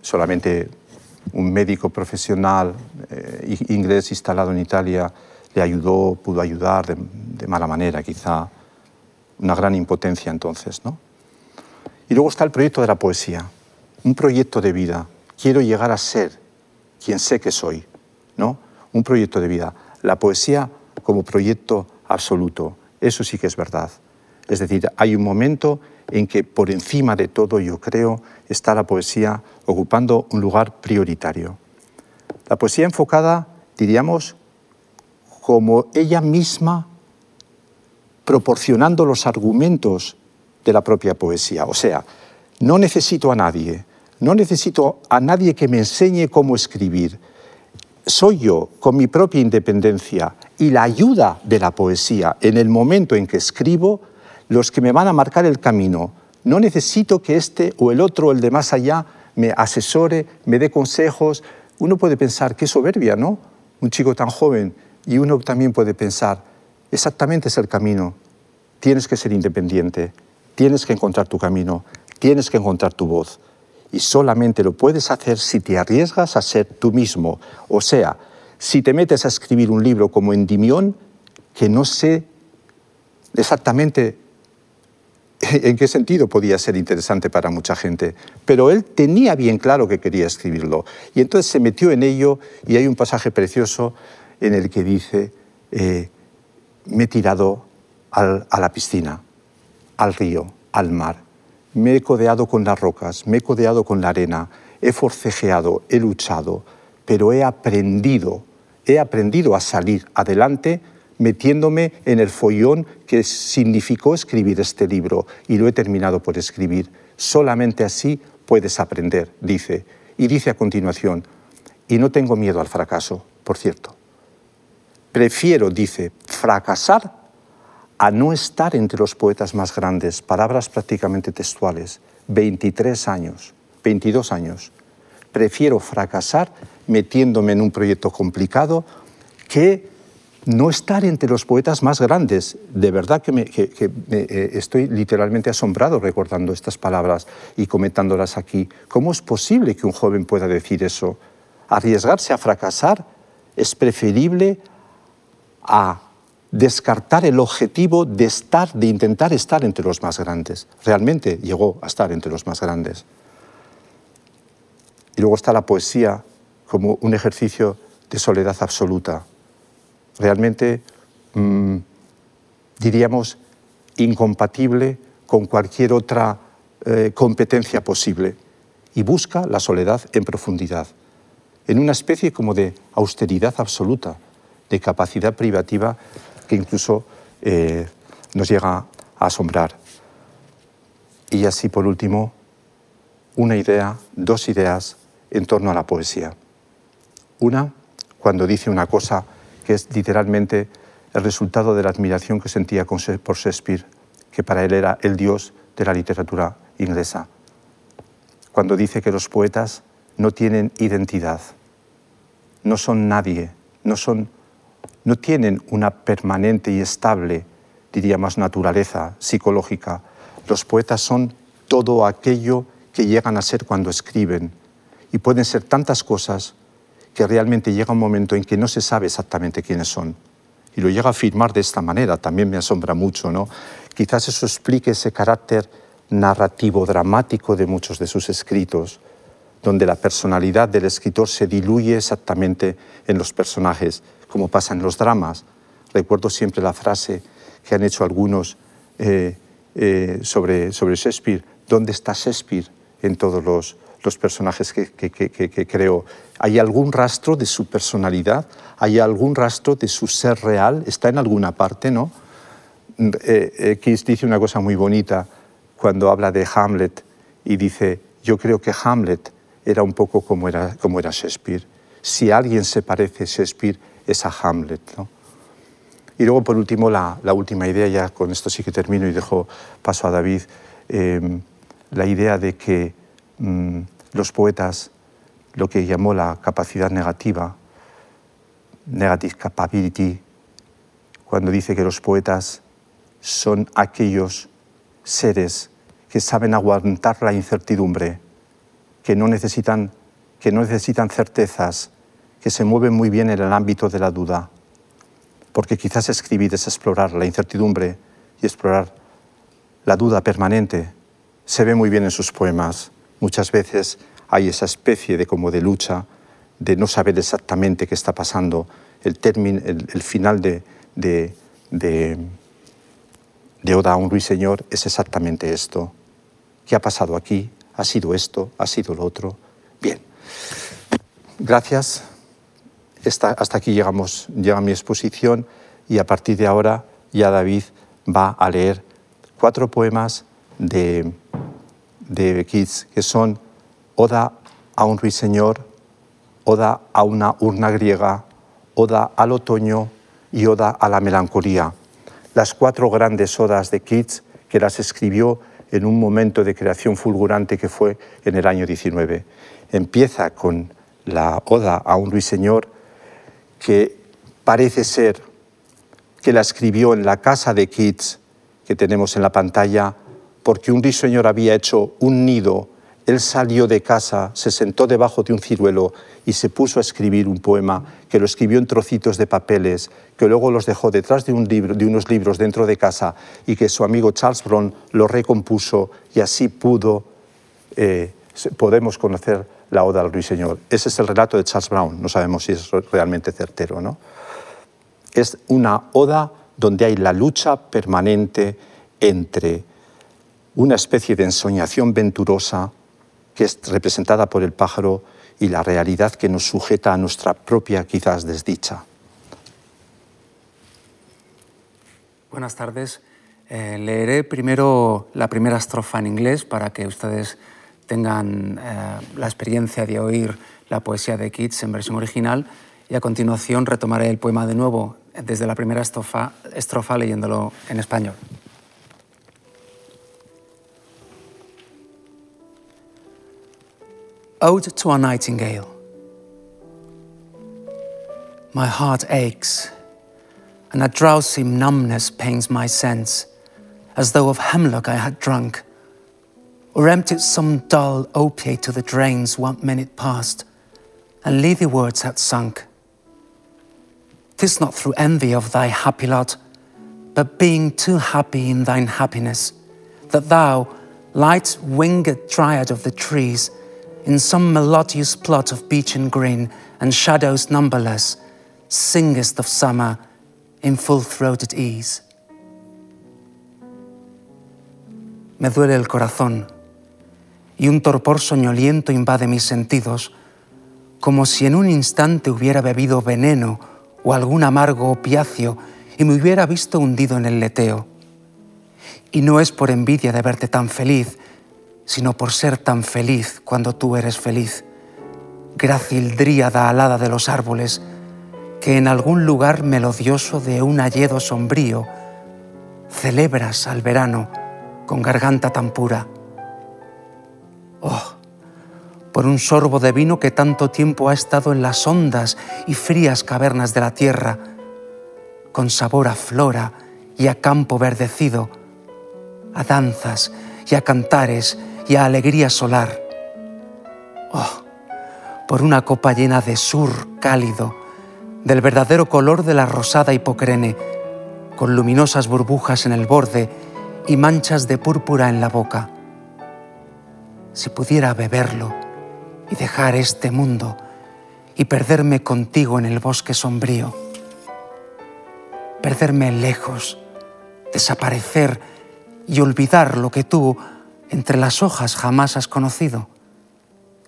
solamente un médico profesional eh, inglés instalado en Italia le ayudó, pudo ayudar de, mala manera, quizá una gran impotencia entonces. ¿no? Y luego está el proyecto de la poesía, un proyecto de vida. Quiero llegar a ser quien sé que soy, ¿no? Un proyecto de vida. La poesía como proyecto absoluto, eso sí que es verdad. Es decir, hay un momento en que por encima de todo, yo creo, está la poesía ocupando un lugar prioritario. La poesía enfocada, diríamos, como ella misma proporcionando los argumentos de la propia poesía. O sea, no necesito a nadie, no necesito a nadie que me enseñe cómo escribir. Soy yo, con mi propia independencia y la ayuda de la poesía en el momento en que escribo, los que me van a marcar el camino. No necesito que este o el otro el de más allá me asesore, me dé consejos. Uno puede pensar, qué soberbia, ¿no? Un chico tan joven. Y uno también puede pensar, exactamente es el camino. Tienes que ser independiente, tienes que encontrar tu camino, tienes que encontrar tu voz. Y solamente lo puedes hacer si te arriesgas a ser tú mismo. O sea, si te metes a escribir un libro como Endimión, que no sé exactamente en qué sentido podía ser interesante para mucha gente. Pero él tenía bien claro que quería escribirlo. Y entonces se metió en ello y hay un pasaje precioso en el que dice, eh, me he tirado a la piscina, al río, al mar. me he codeado con las rocas, me he codeado con la arena, he forcejeado, he luchado, pero he aprendido, he aprendido a salir adelante metiéndome en el follón que significó escribir este libro y lo he terminado por escribir. Solamente así puedes aprender, dice. Y dice a continuación, y no tengo miedo al fracaso, por cierto. Prefiero, dice, fracasar a no estar entre los poetas más grandes, palabras prácticamente textuales, 23 años, 22 años. Prefiero fracasar metiéndome en un proyecto complicado que no estar entre los poetas más grandes. De verdad que, eh, estoy literalmente asombrado recordando estas palabras y comentándolas aquí. ¿Cómo es posible que un joven pueda decir eso? Arriesgarse a fracasar es preferible a descartar el objetivo de estar, de intentar estar entre los más grandes. Realmente llegó a estar entre los más grandes. Y luego está la poesía como un ejercicio de soledad absoluta. Realmente, mm, diríamos, incompatible con cualquier otra eh, competencia posible. Y busca la soledad en profundidad, en una especie como de austeridad absoluta, de capacidad privativa que incluso eh, nos llega a asombrar. Y así, por último, una idea, dos ideas en torno a la poesía. Una, cuando dice una cosa que es literalmente el resultado de la admiración que sentía por Shakespeare, que para él era el dios de la literatura inglesa. Cuando dice que los poetas no tienen identidad, no son nadie, no son no tienen una permanente y estable, diría más naturaleza psicológica. Los poetas son todo aquello que llegan a ser cuando escriben. Y pueden ser tantas cosas que realmente llega un momento en que no se sabe exactamente quiénes son. Y lo llega a afirmar de esta manera, también me asombra mucho. ¿no? Quizás eso explique ese carácter narrativo, dramático de muchos de sus escritos, donde la personalidad del escritor se diluye exactamente en los personajes como pasa en los dramas. Recuerdo siempre la frase que han hecho algunos eh, eh, sobre, sobre Shakespeare, ¿dónde está Shakespeare en todos los, los personajes que, que, que, creó? ¿Hay algún rastro de su personalidad? ¿Hay algún rastro de su ser real? ¿Está en alguna parte? ¿no? Eh, Kiss dice una cosa muy bonita cuando habla de Hamlet y dice, yo creo que Hamlet era un poco como era, como era Shakespeare. Si alguien se parece Shakespeare es a Hamlet. Y luego, por último, la, última idea, ya con esto sí que termino y dejo paso a David, em, la idea de que mm, los poetas, lo que llamó la capacidad negativa, negative capability, cuando dice que los poetas son aquellos seres que saben aguantar la incertidumbre, que no necesitan, que no necesitan certezas, que se mueve muy bien en el ámbito de la duda, porque quizás escribir es explorar la incertidumbre y explorar la duda permanente. Se ve muy bien en sus poemas. Muchas veces hay esa especie de como de lucha, de no saber exactamente qué está pasando. El, término, el, final de, de, de, Oda a un ruiseñor es exactamente esto. ¿Qué ha pasado aquí? ¿Ha sido esto? ¿Ha sido lo otro? Bien. Gracias hasta aquí llegamos, llega mi exposición y a partir de ahora ya David va a leer cuatro poemas de, de Keats que son Oda a un ruiseñor, Oda a una urna griega, Oda al otoño y Oda a la melancolía. Las cuatro grandes odas de Keats que las escribió en un momento de creación fulgurante que fue en el año 19. Empieza con la Oda a un ruiseñor, que parece ser que la escribió en la casa de Keats que tenemos en la pantalla, porque un risueñor había hecho un nido, él salió de casa, se sentó debajo de un ciruelo y se puso a escribir un poema que lo escribió en trocitos de papeles, que luego los dejó detrás de, un libro, de unos libros dentro de casa y que su amigo Charles Brown lo recompuso y así pudo, eh, podemos conocer la Oda al Ruiseñor. Ese es el relato de Charles Brown, no sabemos si es realmente certero. ¿no? Es una oda donde hay la lucha permanente entre una especie de ensoñación venturosa que es representada por el pájaro y la realidad que nos sujeta a nuestra propia quizás desdicha. Buenas tardes. Eh, leeré primero la primera estrofa en inglés para que ustedes tengan eh, la experiencia de oír la poesía de Keats en versión original y a continuación retomaré el poema de nuevo desde la primera estrofa, estrofa leyéndolo en español. Ode to a Nightingale. My heart aches, and a drowsy numbness pains my sense, as though of hemlock I had drunk, or emptied some dull opiate to the drains one minute past, and leafy words had sunk. Tis not through envy of thy happy lot, but being too happy in thine happiness, that thou, light winged dryad of the trees, in some melodious plot of beech and green and shadows numberless, singest of summer in full throated ease. Me duele el corazón y un torpor soñoliento invade mis sentidos, como si en un instante hubiera bebido veneno o algún amargo opiáceo y me hubiera visto hundido en el leteo. Y no es por envidia de verte tan feliz, sino por ser tan feliz cuando tú eres feliz. Grácil dríada alada de los árboles, que en algún lugar melodioso de un hayedo sombrío celebras al verano con garganta tan pura. Oh, por un sorbo de vino que tanto tiempo ha estado en las hondas y frías cavernas de la tierra, con sabor a flora y a campo verdecido, a danzas y a cantares y alegría solar. Oh, por una copa llena de sur cálido, del verdadero color de la rosada hipocrene, con luminosas burbujas en el borde y manchas de púrpura en la boca. Si pudiera beberlo y dejar este mundo y perderme contigo en el bosque sombrío, perderme lejos, desaparecer y olvidar lo que tú entre las hojas jamás has conocido,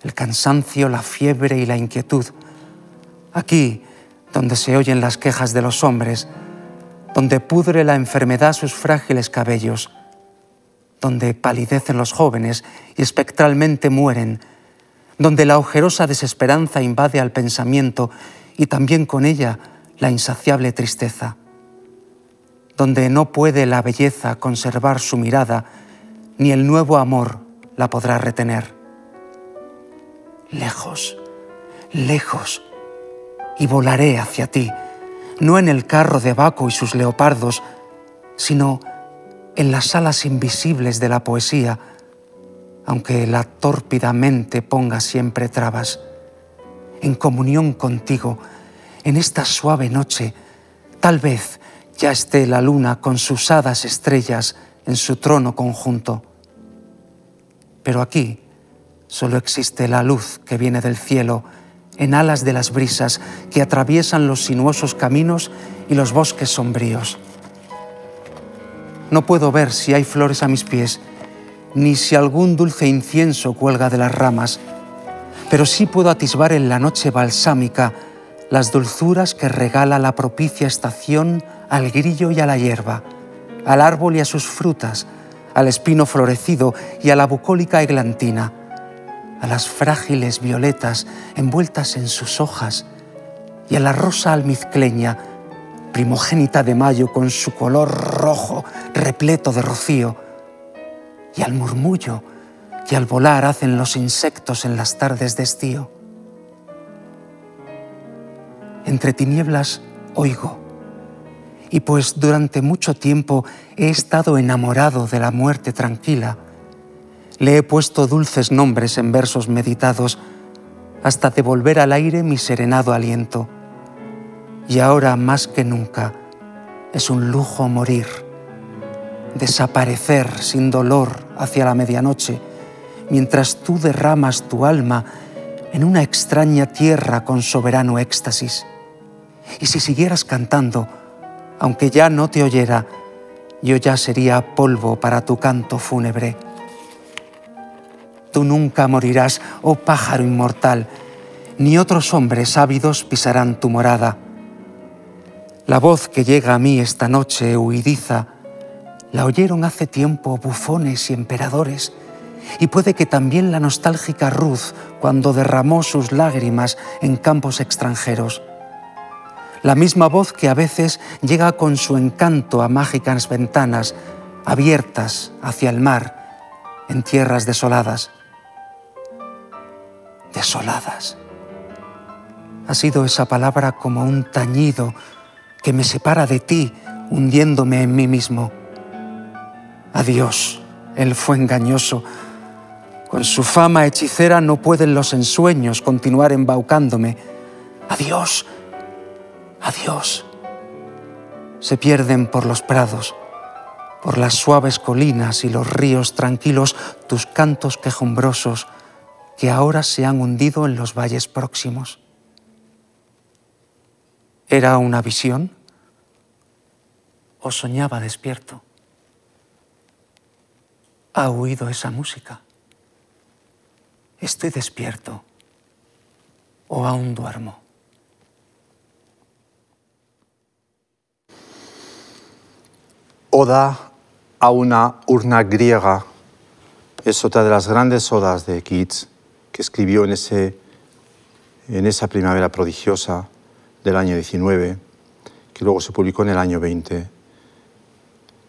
el cansancio, la fiebre y la inquietud. Aquí, donde se oyen las quejas de los hombres, donde pudre la enfermedad sus frágiles cabellos, donde palidecen los jóvenes y espectralmente mueren, donde la ojerosa desesperanza invade al pensamiento y también con ella la insaciable tristeza, donde no puede la belleza conservar su mirada, ni el nuevo amor la podrá retener. Lejos, lejos, y volaré hacia ti, no en el carro de Baco y sus leopardos, sino en las alas invisibles de la poesía, aunque la tórpida mente ponga siempre trabas. En comunión contigo, en esta suave noche, tal vez ya esté la luna con sus hadas estrellas en su trono conjunto pero aquí solo existe la luz que viene del cielo en alas de las brisas que atraviesan los sinuosos caminos y los bosques sombríos. No puedo ver si hay flores a mis pies, ni si algún dulce incienso cuelga de las ramas, pero sí puedo atisbar en la noche balsámica las dulzuras que regala la propicia estación al grillo y a la hierba, al árbol y a sus frutas, al espino florecido y a la bucólica eglantina, a las frágiles violetas envueltas en sus hojas y a la rosa almizcleña, primogénita de mayo con su color rojo repleto de rocío, y al murmullo que al volar hacen los insectos en las tardes de estío. Entre tinieblas oigo y pues durante mucho tiempo he estado enamorado de la muerte tranquila, le he puesto dulces nombres en versos meditados hasta devolver al aire mi serenado aliento. Y ahora más que nunca es un lujo morir, desaparecer sin dolor hacia la medianoche, mientras tú derramas tu alma en una extraña tierra con soberano éxtasis. Y si siguieras cantando, aunque ya no te oyera, yo ya sería polvo para tu canto fúnebre. Tú nunca morirás, oh pájaro inmortal, ni otros hombres ávidos pisarán tu morada. La voz que llega a mí esta noche huidiza, la oyeron hace tiempo bufones y emperadores, y puede que también la nostálgica Ruth cuando derramó sus lágrimas en campos extranjeros. La misma voz que a veces llega con su encanto a mágicas ventanas abiertas hacia el mar en tierras desoladas. Desoladas. Ha sido esa palabra como un tañido que me separa de ti, hundiéndome en mí mismo. Adiós, él fue engañoso. Con su fama hechicera no pueden los ensueños continuar embaucándome. Adiós, adiós. Se pierden por los prados, por las suaves colinas y los ríos tranquilos tus cantos quejumbrosos que ahora se han hundido en los valles próximos. ¿Era una visión? ¿O soñaba despierto? ¿Ha oído esa música? ¿Estoy despierto o aún duermo? Oda a una urna griega es otra de las grandes odas de Keats que escribió en, ese, en esa primavera prodigiosa del año 19, que luego se publicó en el año 20.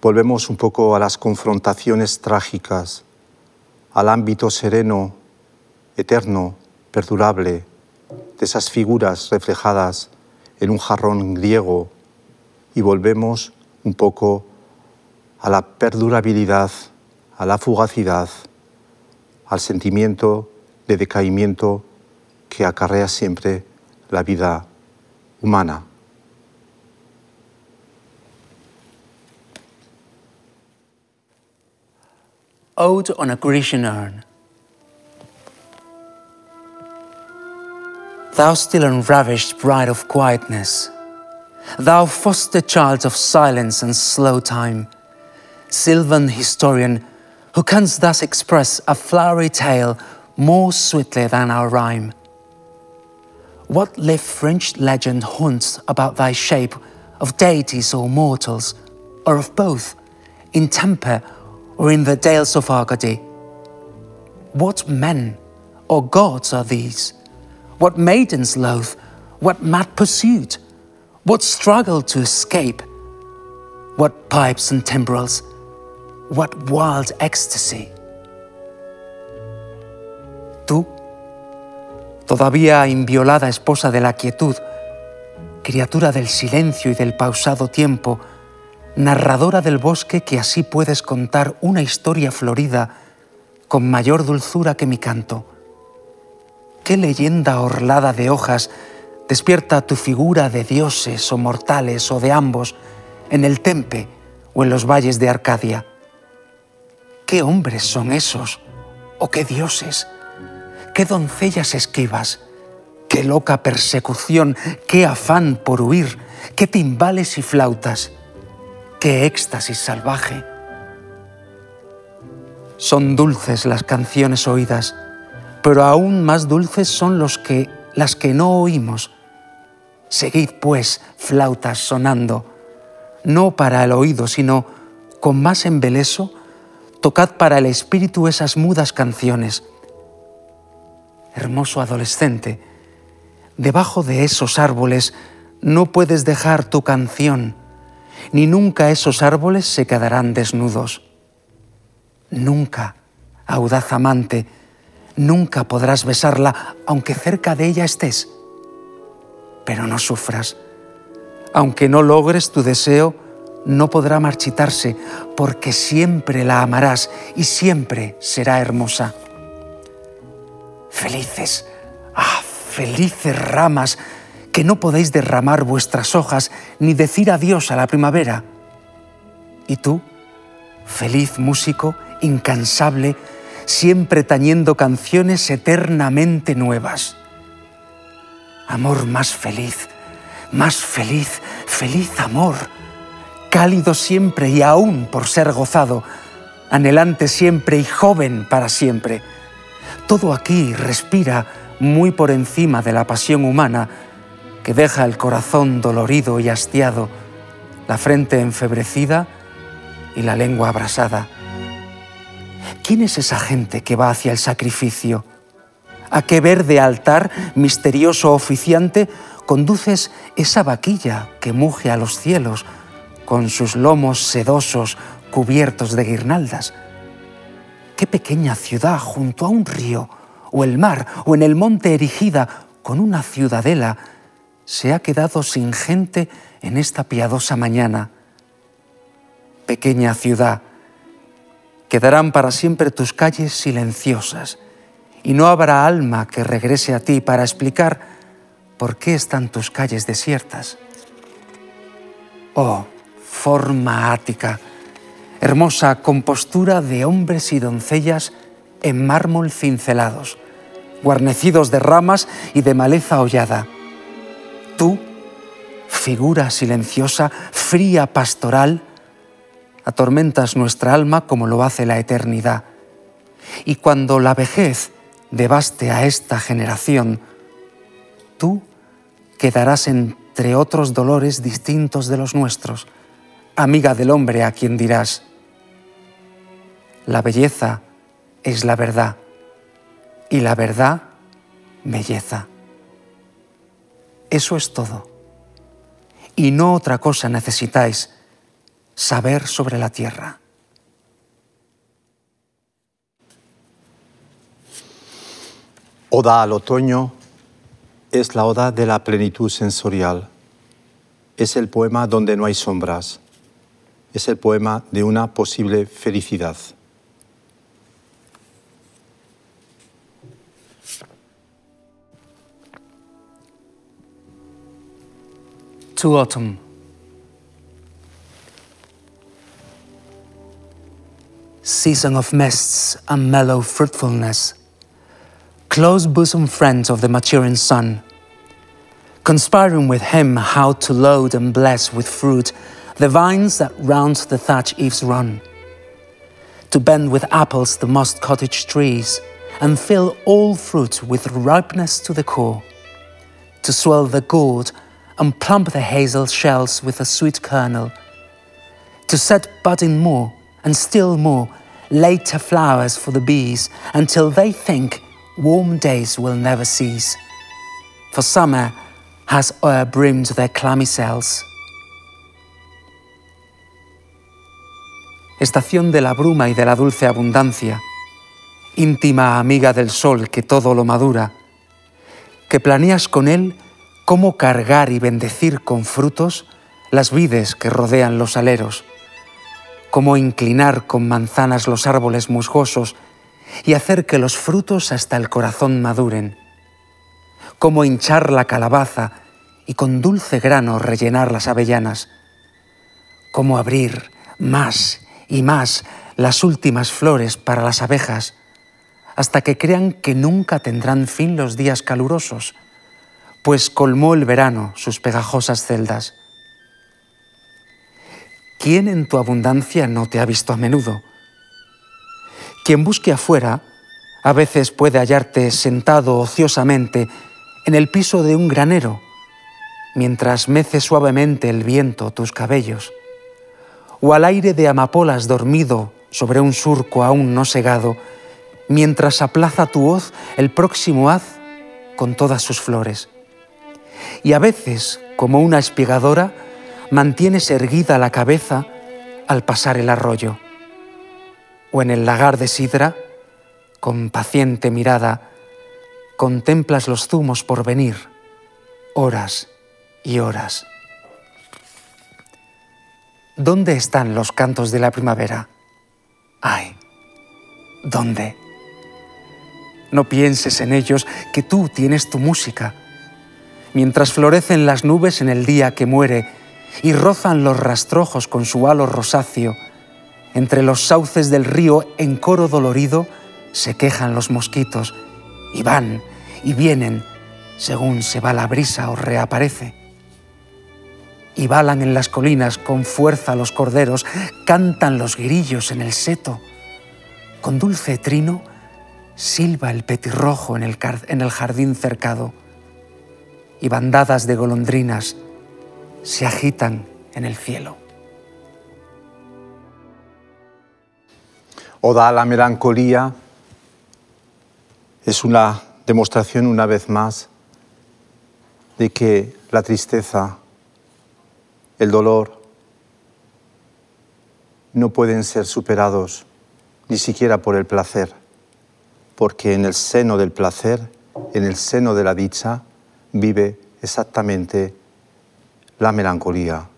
Volvemos un poco a las confrontaciones trágicas, al ámbito sereno, eterno, perdurable, de esas figuras reflejadas en un jarrón griego y volvemos un poco a la perdurabilidad, a la fugacidad, al sentimiento de decaimiento que acarrea siempre la vida humana. Ode on a Grecian Urn. Thou still unravished bride of quietness, thou foster child of silence and slow time, sylvan historian, who canst thus express a flowery tale more sweetly than our rhyme. What live French legend haunts about thy shape of deities or mortals, or of both, in temper or in the dales of Arcady? What men or gods are these? What maidens loath? What mad pursuit? What struggle to escape? What pipes and timbrels? What wild ecstasy? Tú todavía inviolada esposa de la quietud, criatura del silencio y del pausado tiempo, narradora del bosque que así puedes contar una historia florida con mayor dulzura que mi canto. ¿Qué leyenda orlada de hojas despierta tu figura de dioses o mortales o de ambos en el Tempe o en los valles de Arcadia? ¿Qué hombres son esos o qué dioses? qué doncellas esquivas, qué loca persecución, qué afán por huir, qué timbales y flautas, qué éxtasis salvaje. Son dulces las canciones oídas, pero aún más dulces son los que, las que no oímos. Seguid, pues, flautas sonando, no para el oído, sino con más embeleso, tocad para el espíritu esas mudas canciones hermoso adolescente, debajo de esos árboles no puedes dejar tu canción, ni nunca esos árboles se quedarán desnudos. Nunca, audaz amante, nunca podrás besarla aunque cerca de ella estés. Pero no sufras. Aunque no logres tu deseo, no podrá marchitarse, porque siempre la amarás y siempre será hermosa. Felices, ah, felices ramas, que no podéis derramar vuestras hojas ni decir adiós a la primavera. Y tú, feliz músico, incansable, siempre tañendo canciones eternamente nuevas. Amor más feliz, más feliz, feliz amor, cálido siempre y aún por ser gozado, anhelante siempre y joven para siempre. Todo aquí respira muy por encima de la pasión humana que deja el corazón dolorido y hastiado, la frente enfebrecida y la lengua abrasada. ¿Quién es esa gente que va hacia el sacrificio? ¿A qué verde altar, misterioso oficiante, conduces esa vaquilla que muge a los cielos con sus lomos sedosos cubiertos de guirnaldas? ¿Qué pequeña ciudad junto a un río, o el mar, o en el monte erigida con una ciudadela, se ha quedado sin gente en esta piadosa mañana? Pequeña ciudad, Quedarán para siempre tus calles silenciosas y no habrá alma que regrese a ti para explicar por qué están tus calles desiertas. Oh, forma ática, hermosa compostura de hombres y doncellas en mármol cincelados, guarnecidos de ramas y de maleza hollada. Tú, figura silenciosa, fría pastoral, atormentas nuestra alma como lo hace la eternidad. Y cuando la vejez devaste a esta generación, tú quedarás entre otros dolores distintos de los nuestros, amiga del hombre a quien dirás, la belleza es la verdad y la verdad belleza. Eso es todo. Y no otra cosa necesitáis saber sobre la tierra. Oda al otoño es la oda de la plenitud sensorial. Es el poema donde no hay sombras. Es el poema de una posible felicidad. To autumn. season of mists and mellow fruitfulness, close bosom friends of the maturing sun, conspiring with him how to load and bless with fruit the vines that round the thatch eaves run, to bend with apples the mossed cottage trees, and fill all fruit with ripeness to the core, to swell the gourd and plump the hazel shells with a sweet kernel, to set budding more and still more later flowers for the bees until they think warm days will never cease. For summer has o'erbrimmed their clammy cells. Estación de la bruma y de la dulce abundancia, íntima amiga del sol que todo lo madura, que planeas con él cómo cargar y bendecir con frutos las vides que rodean los aleros cómo inclinar con manzanas los árboles musgosos y hacer que los frutos hasta el corazón maduren, cómo hinchar la calabaza y con dulce grano rellenar las avellanas, cómo abrir más y más las últimas flores para las abejas, hasta que crean que nunca tendrán fin los días calurosos, pues colmó el verano sus pegajosas celdas. ¿quién en tu abundancia no te ha visto a menudo? Quien busque afuera, a veces puede hallarte sentado ociosamente en el piso de un granero, mientras mece suavemente el viento tus cabellos, o al aire de amapolas dormido sobre un surco aún no segado, mientras aplaza tu hoz el próximo haz con todas sus flores. Y a veces, como una espigadora, mantienes erguida la cabeza al pasar el arroyo, o en el lagar de sidra, con paciente mirada, contemplas los zumos por venir, horas y horas. ¿Dónde están los cantos de la primavera? Ay, ¿dónde? No pienses en ellos, que tú tienes tu música. Mientras florecen las nubes en el día que muere, y rozan los rastrojos con su halo rosáceo. Entre los sauces del río, en coro dolorido, se quejan los mosquitos y van y vienen según se va la brisa o reaparece. Y balan en las colinas con fuerza los corderos, cantan los grillos en el seto. Con dulce trino silba el petirrojo en el, jardín cercado y bandadas de golondrinas se agitan en el cielo. Oda a la melancolía es una demostración una vez más de que la tristeza, el dolor, no pueden ser superados ni siquiera por el placer, porque en el seno del placer, en el seno de la dicha, vive exactamente la melancolía.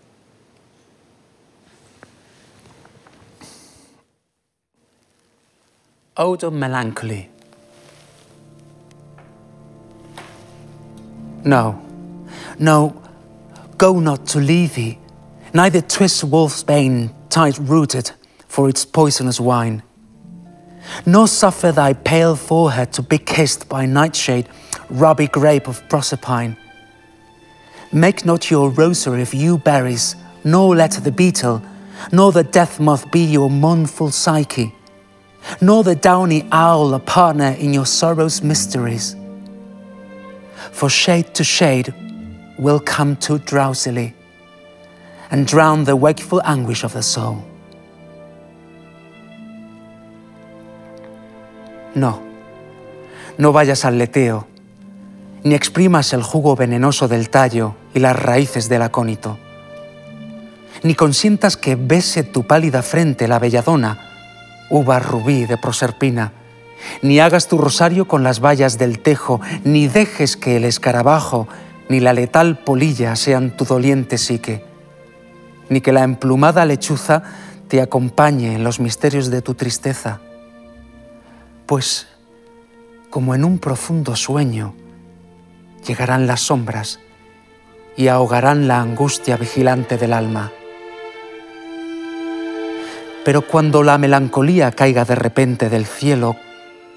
Ode of Melancholy. No, no, go not to Lethe, neither twist wolf's bane tight rooted for its poisonous wine. Nor suffer thy pale forehead to be kissed by nightshade, rubby grape of Proserpine. Make not your rosary of yew berries, nor let the beetle, nor the death moth be your mournful psyche, nor the downy owl a partner in your sorrow's mysteries. For shade to shade will come too drowsily and drown the wakeful anguish of the soul. No, no vayas al leteo ni exprimas el jugo venenoso del tallo y las raíces del acónito. Ni consientas que bese tu pálida frente la belladona, uva rubí de Proserpina, ni hagas tu rosario con las vallas del tejo, ni dejes que el escarabajo ni la letal polilla sean tu doliente psique, ni que la emplumada lechuza te acompañe en los misterios de tu tristeza. Pues, como en un profundo sueño, llegarán las sombras y ahogarán la angustia vigilante del alma. Pero cuando la melancolía caiga de repente del cielo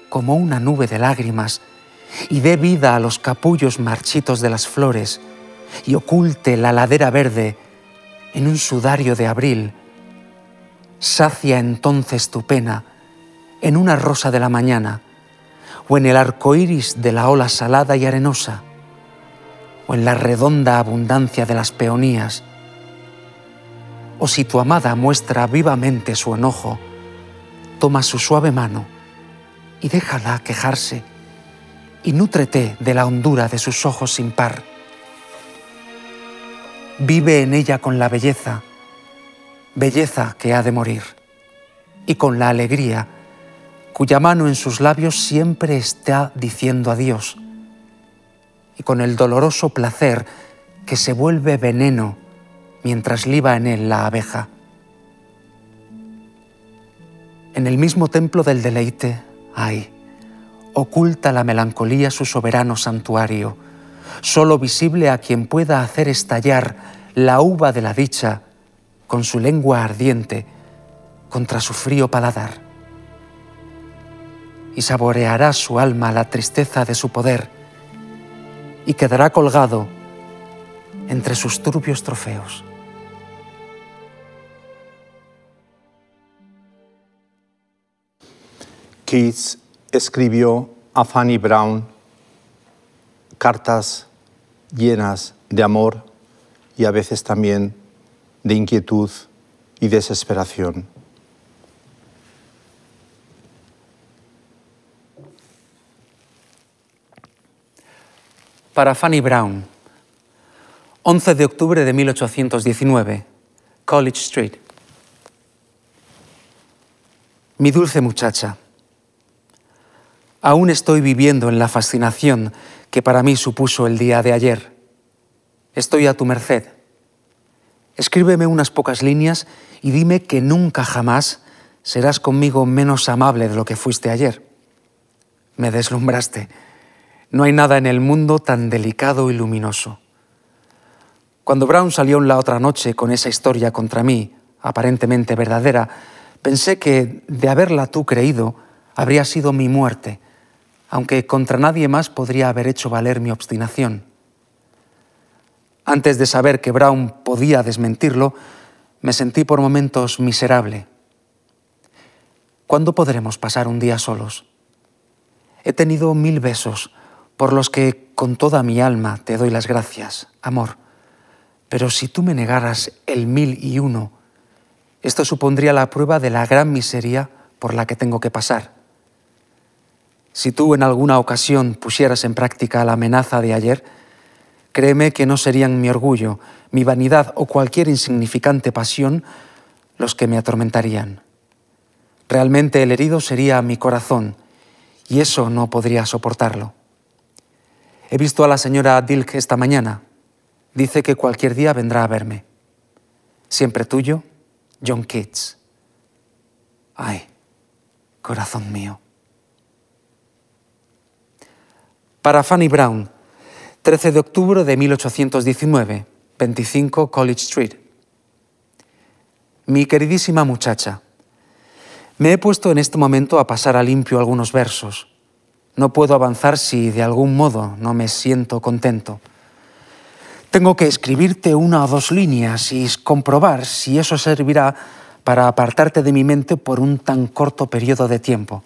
como una nube de lágrimas y dé vida a los capullos marchitos de las flores y oculte la ladera verde en un sudario de abril, sacia entonces tu pena en una rosa de la mañana o en el arco iris de la ola salada y arenosa o en la redonda abundancia de las peonías, o si tu amada muestra vivamente su enojo, toma su suave mano y déjala quejarse y nútrete de la hondura de sus ojos sin par. Vive en ella con la belleza, belleza que ha de morir, y con la alegría, cuya mano en sus labios siempre está diciendo adiós y con el doloroso placer que se vuelve veneno mientras liba en él la abeja. En el mismo templo del deleite, ay, oculta la melancolía su soberano santuario, solo visible a quien pueda hacer estallar la uva de la dicha con su lengua ardiente contra su frío paladar. Y saboreará su alma la tristeza de su poder, y quedará colgado entre sus turbios trofeos. Keats escribió a Fanny Brown cartas llenas de amor y a veces también de inquietud y desesperación. para Fanny Brown, 11 de octubre de 1819, College Street. Mi dulce muchacha, aún estoy viviendo en la fascinación que para mí supuso el día de ayer. Estoy a tu merced. Escríbeme unas pocas líneas y dime que nunca jamás serás conmigo menos amable de lo que fuiste ayer. Me deslumbraste no hay nada en el mundo tan delicado y luminoso. Cuando Brown salió la otra noche con esa historia contra mí, aparentemente verdadera, pensé que, de haberla tú creído, habría sido mi muerte, aunque contra nadie más podría haber hecho valer mi obstinación. Antes de saber que Brown podía desmentirlo, me sentí por momentos miserable. ¿Cuándo podremos pasar un día solos? He tenido mil besos, por los que con toda mi alma te doy las gracias, amor. Pero si tú me negaras el mil y uno, esto supondría la prueba de la gran miseria por la que tengo que pasar. Si tú en alguna ocasión pusieras en práctica la amenaza de ayer, créeme que no serían mi orgullo, mi vanidad o cualquier insignificante pasión los que me atormentarían. Realmente el herido sería mi corazón, y eso no podría soportarlo. He visto a la señora Dilk esta mañana. Dice que cualquier día vendrá a verme. Siempre tuyo, John Keats. Ay, corazón mío. Para Fanny Brown, 13 de octubre de 1819, 25 College Street. Mi queridísima muchacha, me he puesto en este momento a pasar a limpio algunos versos. No puedo avanzar si de algún modo no me siento contento. Tengo que escribirte una o dos líneas y comprobar si eso servirá para apartarte de mi mente por un tan corto periodo de tiempo.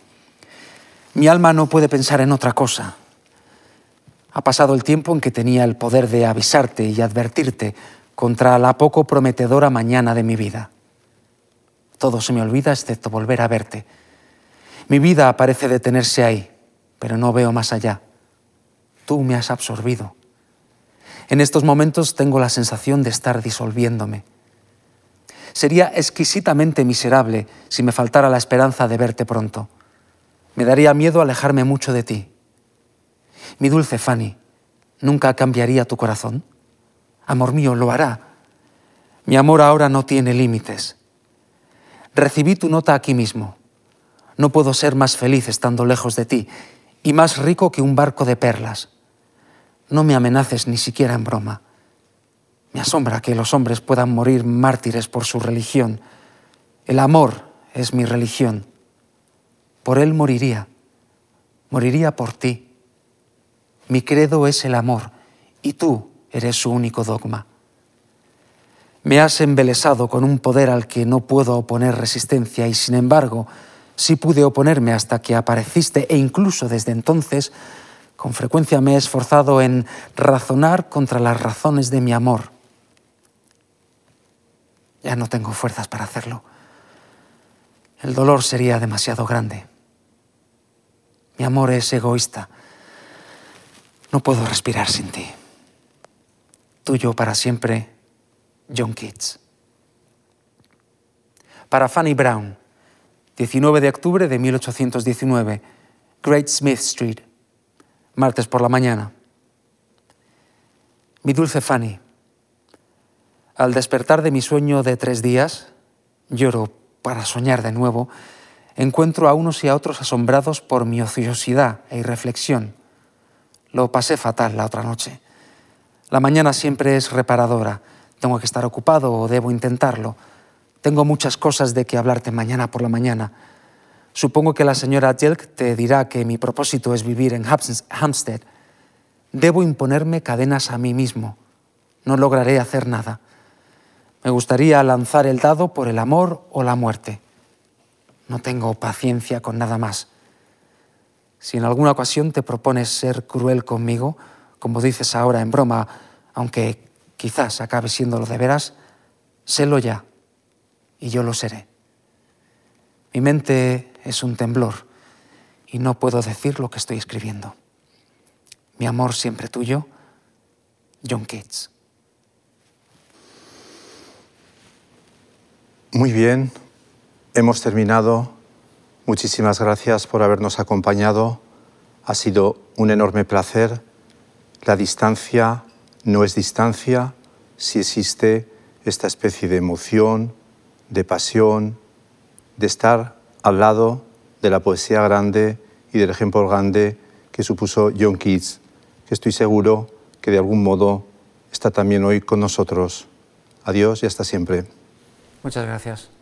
Mi alma no puede pensar en otra cosa. Ha pasado el tiempo en que tenía el poder de avisarte y advertirte contra la poco prometedora mañana de mi vida. Todo se me olvida excepto volver a verte. Mi vida parece detenerse ahí, pero no veo más allá. Tú me has absorbido. En estos momentos tengo la sensación de estar disolviéndome. Sería exquisitamente miserable si me faltara la esperanza de verte pronto. Me daría miedo alejarme mucho de ti. Mi dulce Fanny, ¿nunca cambiaría tu corazón? Amor mío, lo hará. Mi amor ahora no tiene límites. Recibí tu nota aquí mismo. No puedo ser más feliz estando lejos de ti y más rico que un barco de perlas. No me amenaces ni siquiera en broma. Me asombra que los hombres puedan morir mártires por su religión. El amor es mi religión. Por él moriría. Moriría por ti. Mi credo es el amor y tú eres su único dogma. Me has embelesado con un poder al que no puedo oponer resistencia y sin embargo sí pude oponerme hasta que apareciste e incluso desde entonces con frecuencia me he esforzado en razonar contra las razones de mi amor. Ya no tengo fuerzas para hacerlo. El dolor sería demasiado grande. Mi amor es egoísta no puedo respirar sin ti. Tuyo para siempre, John Keats. Para Fanny Brown, 19 de octubre de 1819, Great Smith Street, martes por la mañana. Mi dulce Fanny, al despertar de mi sueño de tres días, lloro para soñar de nuevo, encuentro a unos y a otros asombrados por mi ociosidad e irreflexión lo pasé fatal la otra noche. La mañana siempre es reparadora. Tengo que estar ocupado o debo intentarlo. Tengo muchas cosas de que hablarte mañana por la mañana. Supongo que la señora Jelk te dirá que mi propósito es vivir en Hampstead. Debo imponerme cadenas a mí mismo. No lograré hacer nada. Me gustaría lanzar el dado por el amor o la muerte. No tengo paciencia con nada más. Si en alguna ocasión te propones ser cruel conmigo, como dices ahora en broma, aunque quizás acabe siendo lo de veras, sélo ya, y yo lo seré. Mi mente es un temblor y no puedo decir lo que estoy escribiendo. Mi amor siempre tuyo, John Keats. Muy bien, hemos terminado Muchísimas gracias por habernos acompañado. Ha sido un enorme placer. La distancia no es distancia si existe esta especie de emoción, de pasión, de estar al lado de la poesía grande y del ejemplo grande que supuso John Keats, que estoy seguro que de algún modo está también hoy con nosotros. Adiós y hasta siempre. Muchas gracias.